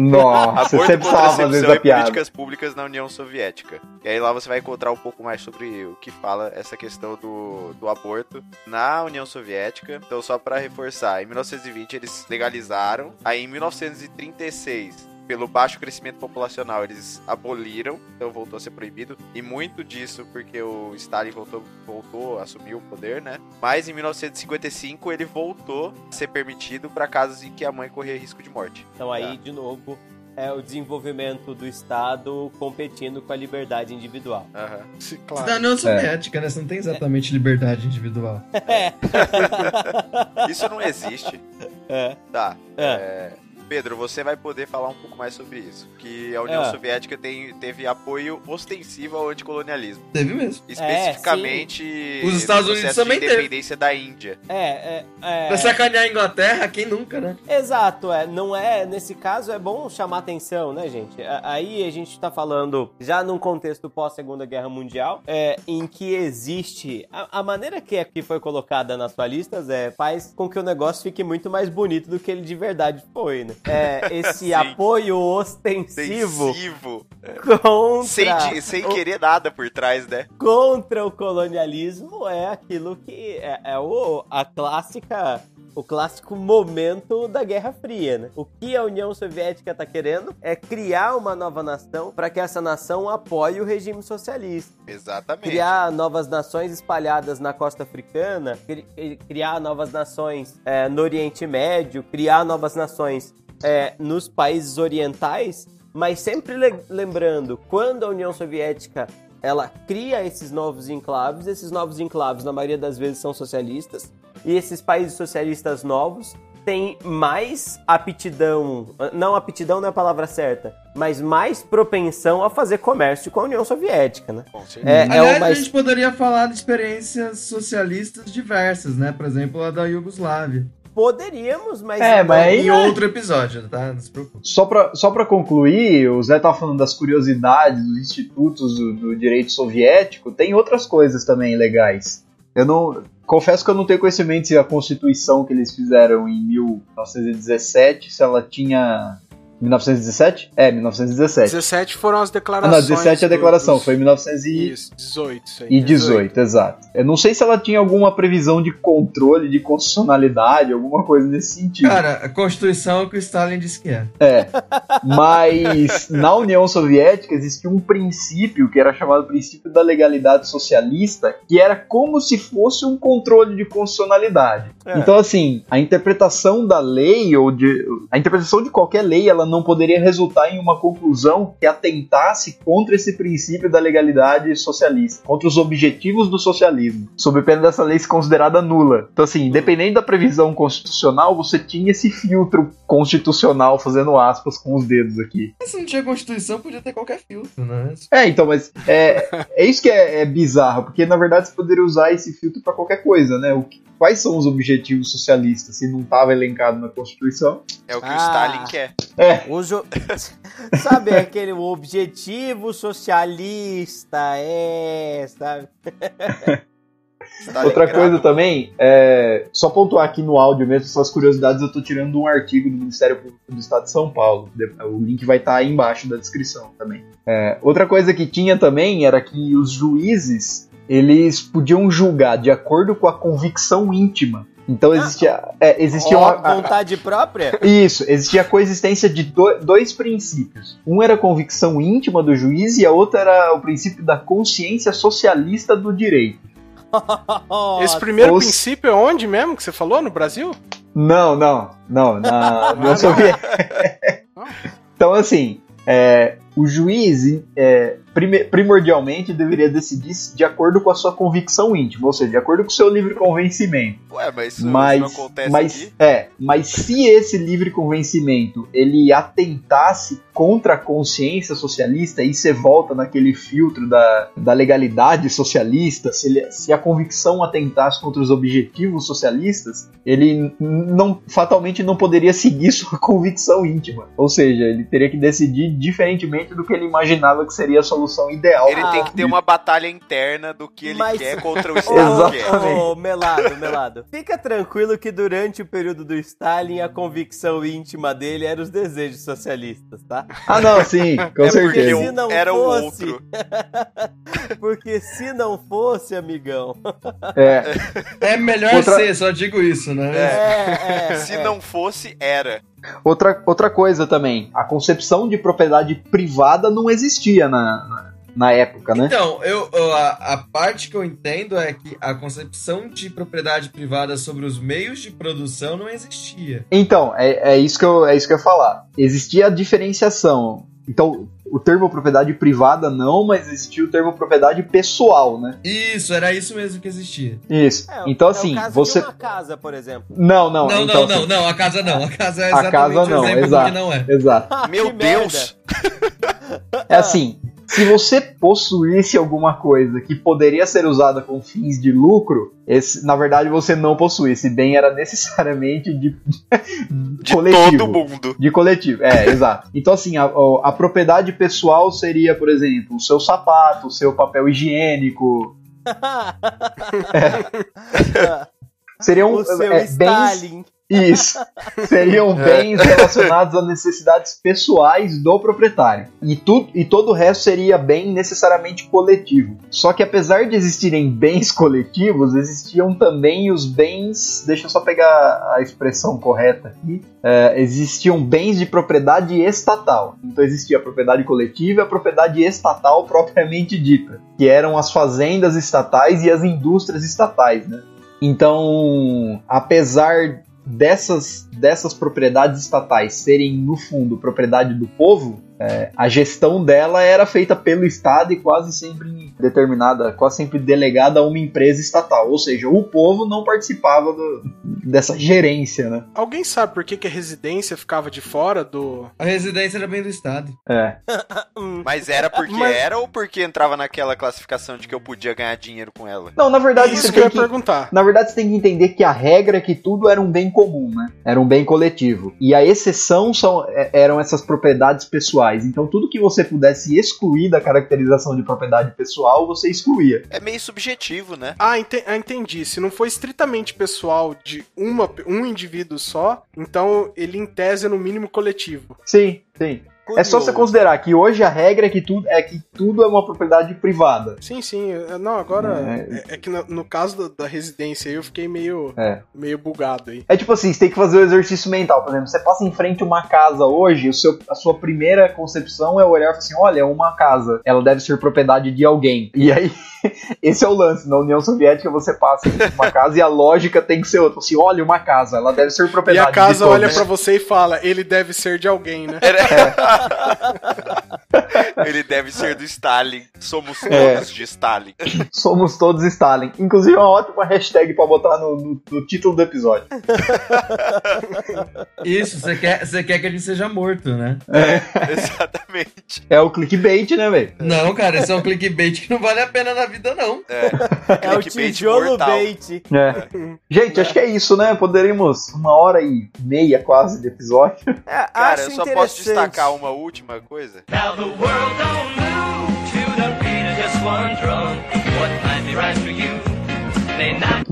Nossa, Aborto, você precisava fazer contracepção essa e piada. políticas públicas na União Soviética. E aí lá você vai encontrar um pouco mais sobre o que fala essa questão do, do aborto na União Soviética. Então, só pra reforçar, em 1920 eles legalizaram, aí em 1936 pelo baixo crescimento populacional, eles aboliram, então voltou a ser proibido. E muito disso porque o Stalin voltou, voltou assumiu o poder, né? Mas em 1955 ele voltou a ser permitido para casos em que a mãe corria risco de morte. Então aí, de novo, é o desenvolvimento do Estado competindo com a liberdade individual. Aham. Se- Da Claro. União Soviética, né? Você não tem exatamente liberdade individual. Isso não existe. É. Tá. É. é, Pedro, você vai poder falar um pouco mais sobre isso. Que a União É. Soviética tem, teve apoio ostensivo ao anticolonialismo. Teve mesmo. Especificamente Os Estados Unidos também de teve. independência da Índia. É, é, é. Pra sacanear a Inglaterra, quem nunca, né? Exato, é. Não é. Nesse caso é bom chamar atenção, né, gente? Aí a gente tá falando já num contexto pós-Segunda Guerra Mundial, é, em que existe. A, a maneira que, é, que foi colocada nas sua listas é faz com que o negócio fique muito mais bonito do que ele de verdade foi, né? É, esse apoio ostensivo Intensivo. contra. Sem, sem o- querer nada por trás, né? contra o colonialismo é aquilo que é, é o, a clássica. O clássico momento da Guerra Fria, né? O que a União Soviética está querendo é criar uma nova nação para que essa nação apoie o regime socialista. Exatamente. Criar novas nações espalhadas na costa africana, cri- criar novas nações é, no Oriente Médio, criar novas nações é, nos países orientais, mas sempre le- lembrando, quando a União Soviética ela cria esses novos enclaves, esses novos enclaves na maioria das vezes são socialistas, e esses países socialistas novos têm mais aptidão, não aptidão não é a palavra certa, mas mais propensão a fazer comércio com a União Soviética, né? É, é Aliás, mais a gente poderia falar de experiências socialistas diversas, né? Por exemplo, a da Iugoslávia. Poderíamos, mas. É, mas Em outro episódio, tá? Não se preocupe. Só pra, só pra concluir, o Zé tá falando das curiosidades dos institutos do, do direito soviético, tem outras coisas também legais. Eu não. Confesso que eu não tenho conhecimento se a constituição que eles fizeram em 1917, se ela tinha. 1917? É, 1917. 17 foram as Ah, declarações. não, 17 é a declaração, dos- foi em 1900 e... Isso, 18. Isso aí. E 18, exato. Eu não sei se ela tinha alguma previsão de controle, de constitucionalidade, alguma coisa nesse sentido. Cara, a Constituição é o que o Stalin disse que é. É. Mas na União Soviética existia um princípio que era chamado princípio da legalidade socialista, que era como se fosse um controle de constitucionalidade. É. Então, assim, a interpretação da lei ou de. A interpretação de qualquer lei ela não poderia resultar em uma conclusão que atentasse contra esse princípio da legalidade socialista, contra os objetivos do socialismo, sob pena dessa lei ser considerada nula. Então, assim, independente da previsão constitucional, você tinha esse filtro constitucional, fazendo aspas com os dedos aqui. Mas se não tinha Constituição, podia ter qualquer filtro, né? É, então, mas é, é isso que é, é bizarro, porque na verdade você poderia usar esse filtro pra qualquer coisa, né? O que- quais são os objetivos socialistas se não estava elencado na Constituição? É o que o Ah. Stalin quer. O jo- sabe aquele objetivo socialista, é, sabe? Stalin Outra coisa também, é, só pontuar aqui no áudio mesmo, essas curiosidades eu tô tirando de um artigo do Ministério Público do Estado de São Paulo. O link vai estar aí embaixo da descrição também. É, outra coisa que tinha também era que os juízes eles podiam julgar de acordo com a convicção íntima. Então existia, é, existia Ó, uma, vontade própria? Isso, existia a coexistência de do- dois princípios. Um era a convicção íntima do juiz e a outra era o princípio da consciência socialista do direito. Esse primeiro Os- princípio é onde mesmo que você falou? No Brasil? Não, não, não, na União. Soviética. Então, assim, é, o juiz, é, primordialmente deveria decidir de acordo com a sua convicção íntima, ou seja, de acordo com o seu livre convencimento. Ué, mas isso mas, não acontece mas aqui. é, mas se esse livre convencimento ele atentasse contra a consciência socialista, aí você volta naquele filtro da, da legalidade socialista, se, ele- se a convicção atentasse contra os objetivos socialistas, ele não fatalmente não poderia seguir sua convicção íntima. Ou seja, ele teria que decidir diferentemente do que ele imaginava que seria a solução ideal. Ele tem que ter uma batalha interna do que ele Mas- quer contra o Estado que é. Exatamente. Ô, Melado, Melado. Fica tranquilo que durante o período do Stalin, a convicção íntima dele era os desejos socialistas, tá? Ah, não, sim, com É porque certeza. Se não era o fosse- outro. Porque se não fosse, amigão. É, É melhor Outra- ser, só digo isso, né? É, é, Se é. não fosse, era. Outra, outra coisa também, a concepção de propriedade privada não existia na, na, na época, né? Então, eu, eu- a, a parte que eu entendo é que a concepção de propriedade privada sobre os meios de produção não existia. Então, é, é, isso que eu, é isso que eu ia falar. Existia a diferenciação. Então, o termo propriedade privada não, mas existia o termo propriedade pessoal, né? Isso, era isso mesmo que existia. Isso. É, então, é o assim, caso você. De uma casa, por exemplo. Não, não, Não, então, não, não, assim, não, a casa não. A casa é A exatamente casa não, o exemplo exato. que não é. Exato. Ah, Meu que Deus! É assim, se você possuísse alguma coisa que poderia ser usada com fins de lucro, esse, na verdade você não possui. Esse bem era necessariamente de, De coletivo. todo mundo. De coletivo, é, exato. Então, assim, a, a- propriedade pessoal seria, por exemplo, o seu sapato, o seu papel higiênico. Seriam o seu é, bens. Isso. Seriam bens relacionados a necessidades pessoais do proprietário. E, tu, e todo o resto seria bem necessariamente coletivo. Só que apesar de existirem bens coletivos, existiam também os bens. Deixa eu só pegar a expressão correta aqui. É, existiam bens de propriedade estatal. Então existia a propriedade coletiva e a propriedade estatal propriamente dita, que eram as fazendas estatais e as indústrias estatais, né? Então, apesar dessas, dessas propriedades estatais serem, no fundo, propriedade do povo, é, a gestão dela era feita pelo Estado e quase sempre determinada, quase sempre delegada a uma empresa estatal. Ou seja, o povo não participava do- dessa gerência, né? Alguém sabe por que, que a residência ficava de fora do. A residência era bem do Estado. É. Mas era porque Mas- era ou porque entrava naquela classificação de que eu podia ganhar dinheiro com ela? Não, na verdade, Isso você que eu ia que, perguntar. Na verdade, você tem que entender que a regra é que tudo era um bem comum, né? Era um bem coletivo. E a exceção são, é- eram essas propriedades pessoais. Então, tudo que você pudesse excluir da caracterização de propriedade pessoal, você excluía. É meio subjetivo, né? Ah, ente- ah, entendi. Se não for estritamente pessoal de uma, um indivíduo só, então ele em tese é no mínimo coletivo. Sim, sim. É só você Curioso. considerar que hoje a regra é que tudo é que tudo é uma propriedade privada. Sim, sim. é- Não, agora. É, é que no, no caso da, da residência aí eu fiquei meio, É. meio bugado aí. É tipo assim, você tem que fazer o exercício mental. Por exemplo, você passa em frente a uma casa hoje, o seu, a sua primeira concepção é olhar e falar assim: olha, é uma casa, ela deve ser propriedade de alguém. E aí, esse é o lance. Na União Soviética você passa uma casa e a lógica tem que ser outra. Assim, olha, uma casa, ela deve ser E propriedade a casa todos. olha pra você e fala, ele deve ser de alguém, né? Ele deve ser do Stalin. Somos todos É. de Stalin. Somos todos Stalin. Inclusive, é uma ótima hashtag pra botar no, no- no título do episódio. Isso, você quer, você quer que ele seja morto, né? Exatamente. É o clickbait, né, velho? Não, cara, esse é um clickbait que não vale a pena na vida, não. É o Clickbait tijolo mortal. bait. É. Gente, acho que é isso, né? Poderíamos uma hora e meia quase de episódio. É, Cara, acho eu só posso destacar uma última coisa. Now the world don't move to the beat of just one drum. What might be right for you may not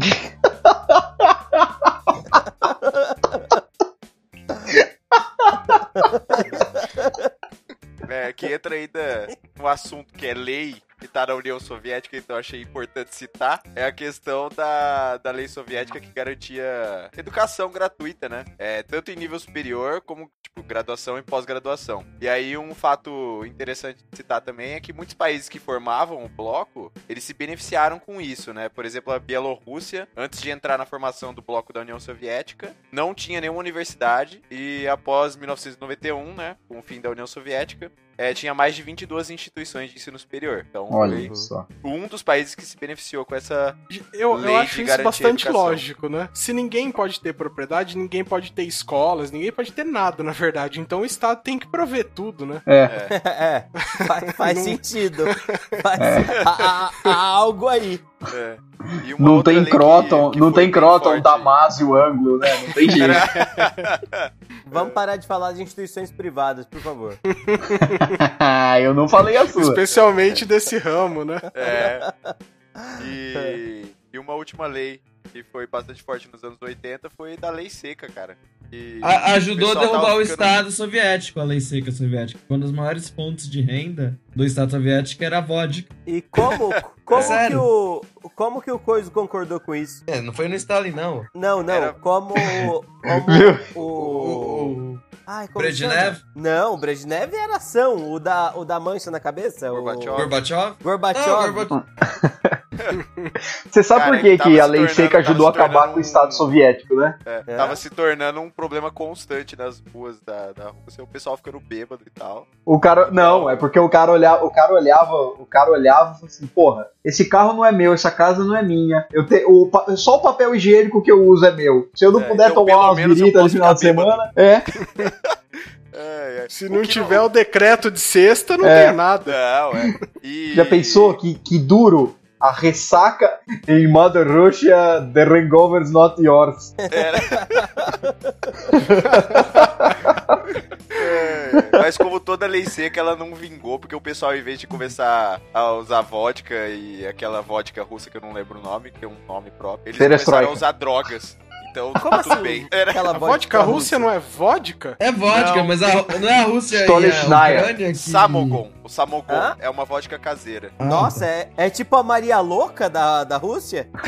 É, que entra ainda no assunto que é lei que tá na União Soviética, então achei importante citar, é a questão da, da lei soviética que garantia educação gratuita, né? É, tanto em nível superior como, tipo, graduação e pós-graduação. E aí um fato interessante de citar também é que muitos países que formavam o bloco, eles se beneficiaram com isso, né? Por exemplo, a Bielorrússia, antes de entrar na formação do bloco da União Soviética, não tinha nenhuma universidade e após 1991, né, com o fim da União Soviética, é, tinha mais de 22 instituições de ensino superior. Então, Olha foi um dos países que se beneficiou com essa. Eu, Lei eu de acho isso bastante lógico, né? Se ninguém pode ter propriedade, ninguém pode ter escolas, ninguém pode ter nada, na verdade. Então o Estado tem que prover tudo, né? É. É, faz, faz Não- sentido. Faz, há, há- há algo aí. É. E uma Não outra tem Croton, que- que não tem Croton, Damásio, ângulo, né? Não tem jeito. Vamos parar de falar de instituições privadas, por favor. eu não falei a sua. Especialmente desse ramo, né? É. E, e uma última lei que foi bastante forte nos anos 80 foi da lei seca, cara. E A- ajudou a derrubar o ficando- Estado soviético, a lei seca soviética. Uma das maiores fontes de renda do Estado soviético era a vodka. E como, como, que, o, como que o Coiso concordou com isso? É, não foi no Stalin, não. Não, não. Era- Como, como o... O, Ai, como Brezhnev? Não, o Brezhnev era ação. O da, o da mancha na cabeça. Gorbachev. o Gorbachev? O Gorbachev. Não, Gorbachev. Você sabe Cara, por que, que a lei seca ajudou a acabar com o Estado um- soviético, né? É, É? Tava se tornando um problema constante nas ruas da, da Rússia, o pessoal ficando bêbado e tal. O cara. Não, é porque o cara olhava, o cara olhava, o cara olhava e falou assim, porra, esse carro não é meu, essa casa não é minha. Eu te, o, só o papel higiênico que eu uso é meu. Se eu não É, puder então, tomar umas viritas no final de semana. É. É, é. Se O não que tiver o decreto de sexta, não É. tem nada. Não, é. E... Já pensou que, que duro? A ressaca em Mother Russia, the hangover's not yours. É, mas como toda lei seca, ela não vingou, porque o pessoal, em vez de começar a usar vodka e aquela vodka russa que eu não lembro o nome, que tem um nome próprio, eles começaram a usar drogas. Então, Como tudo assim? bem. Era... Aquela A vodka Rússia não é vodka? É vodka, Não. mas a, não é a Rússia e a Stolichnaya. Ucrânia que... Samogon. O Samogon Hã? é uma vodka caseira. Ah, Nossa, é, é tipo a Maria Louca da, da Rússia?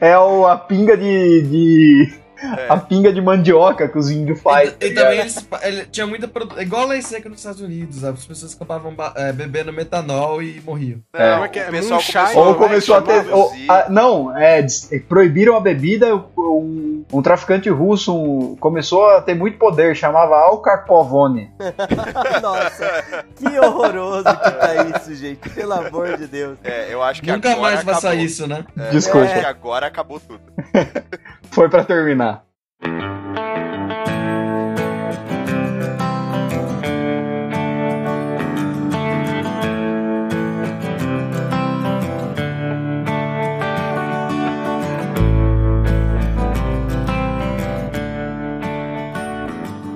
É o, a pinga de. de- É. A pinga de mandioca que os índios fazem. E, e também eles, ele tinha muita produ- igual a lei seca nos Estados Unidos, as pessoas acabavam ba- é, bebendo metanol e morriam. É. Como é que é? o pessoal começou Ou é começou a ter. ou- a- não, é, proibiram a bebida. Um, um traficante russo um- começou a ter muito poder, chamava Al Karpovone. Nossa, que horroroso que tá isso, gente. Pelo amor de Deus. É, eu acho que Nunca agora mais faça acabou. isso, né? É, Desculpa. Eu acho que agora acabou tudo. Foi pra terminar.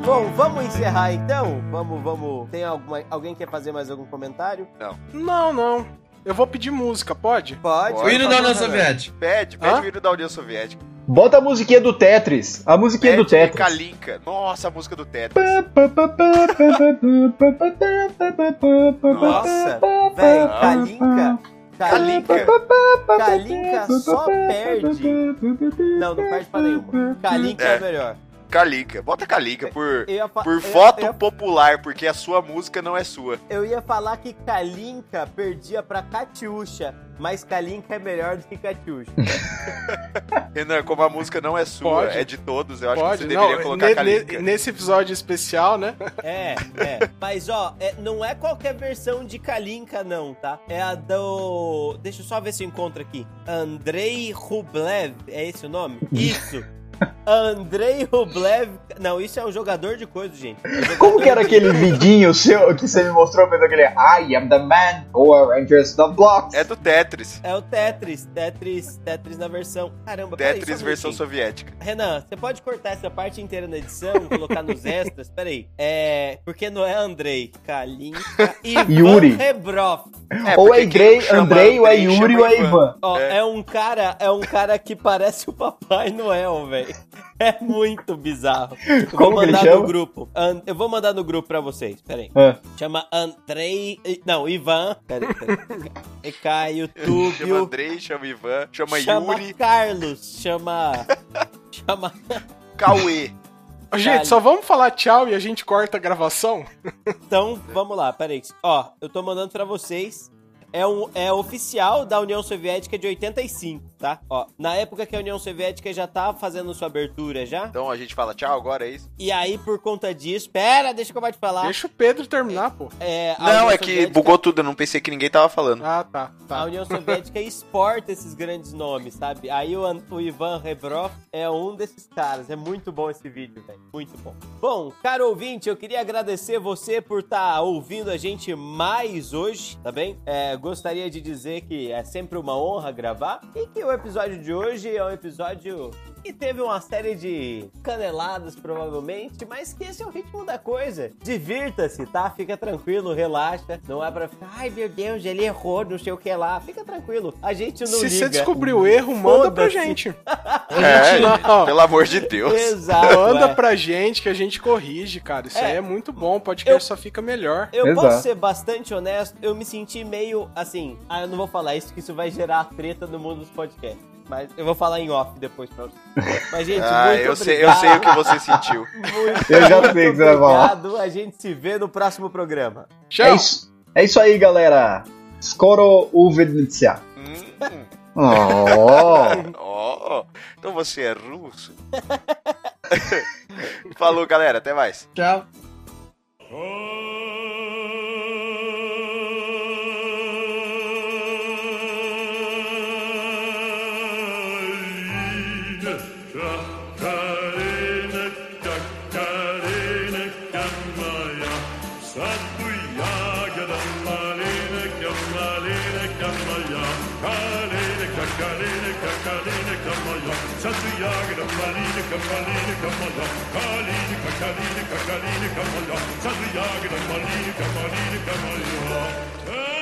Bom, vamos encerrar então? Vamos, vamos. Tem alguma, alguém quer fazer mais algum comentário? Não, não. Eu vou pedir música, pode? Pode. O hino da União. Soviética. Pede, pede Hã? o hino da União Soviética. Bota a musiquinha do Tetris. A musiquinha do Pede Tetris. Kalinka. Nossa, a música do Tetris. Nossa, velho, Kalinka. Kalinka. Kalinka só perde. Não, não perde pra nenhuma. Kalinka é, É. melhor. Kalinka. Bota Kalinka por, por eu- voto ia- popular, porque a sua música não é sua. Eu ia falar que Kalinka perdia pra Katiusha, mas Kalinka é melhor do que Katiusha. Renan, como a música não é sua, Pode. é de todos, eu acho Pode, que você deveria não. colocar ne- Kalinka. ne- nesse episódio especial, né? É, é. Mas ó, é- não é qualquer versão de Kalinka, não, tá? É a do. Deixa eu só ver se eu encontro aqui. Andrei Rublev, é esse o nome? Isso! Andrei Rublev. Não, isso é um jogador de coisa, gente. É um Como que era de- aquele vidinho seu que você me mostrou fez aquele I am the man who arranges the blocks? É do Tetris. É o Tetris. Tetris. Tetris na versão. Caramba, Tetris versão soviética. Renan, você pode cortar essa parte inteira na edição, colocar nos extras? Peraí. É. Porque não é Andrei. Kalinka. Ivan Yuri. Rebrov. É, ou é Andrei, Andrei, ou é Yuri, ou é Ivan. Ó, É. é. um cara, é um cara que parece o Papai Noel, velho. É muito bizarro. Eu Como vou que ele mandar chama? no grupo. An- Eu vou mandar no grupo pra vocês. Peraí. Ah. Chama Andrei. Não, Ivan. Peraí, peraí. E Caio, Chama Túbio. Andrei, chama Ivan, chama, Chama Yuri, Carlos. Chama. Chama. Cauê. Gente, só vamos falar tchau e a gente corta a gravação? Então, vamos lá, peraí. Ó, eu tô mandando pra vocês. É, um, é oficial da União Soviética de 85. Tá? Ó, na época que a União Soviética já tava fazendo sua abertura já, Então a gente fala tchau agora, é isso? e aí por conta disso, pera, deixa que eu vou te falar. Deixa o Pedro terminar, pô. É, a Não, União é que Soviética- bugou tudo, eu não pensei que ninguém tava falando. Ah, tá. A tá. União Soviética exporta esses grandes nomes, sabe? Aí o, o Ivan Rebrov é um desses caras. É muito bom esse vídeo, velho. Muito bom. Bom, caro ouvinte, eu queria agradecer você por estar ouvindo a gente mais hoje, tá bem? É, gostaria de dizer que é sempre uma honra gravar e que o episódio de hoje é um episódio que teve uma série de caneladas, provavelmente, mas que esse é o ritmo da coisa. Divirta-se, tá? Fica tranquilo, relaxa. Não é pra ficar, ai meu Deus, ele errou, não sei o que lá. Fica tranquilo, a gente não Se liga. você descobrir o erro, manda pra gente. É, não. pelo amor de Deus. Exato. Manda é. pra gente que a gente corrige, cara. Isso É. aí é muito bom. O podcast Eu- só fica melhor. Eu Exato. posso ser bastante honesto, eu me senti meio assim. Ah, eu não vou falar isso, que isso vai gerar treta no mundo dos podcasts. Mas eu vou falar em off depois pra vocês. Mas, gente, Ah, muito eu sei, obrigado. eu sei o que você sentiu. Muito, Eu já muito sei que você vai falar. obrigado. A gente se vê no próximo programa. Tchau. É isso, é isso aí, galera. Skoro uvednicia. Hum, Oh. ó, então você é russo? Falou, galera, até mais. Tchau. come Marlene, come along. Marlene, Katarine, Katarine, come along. Sandra Jager, Marlene, come Marlene, come along. Hey!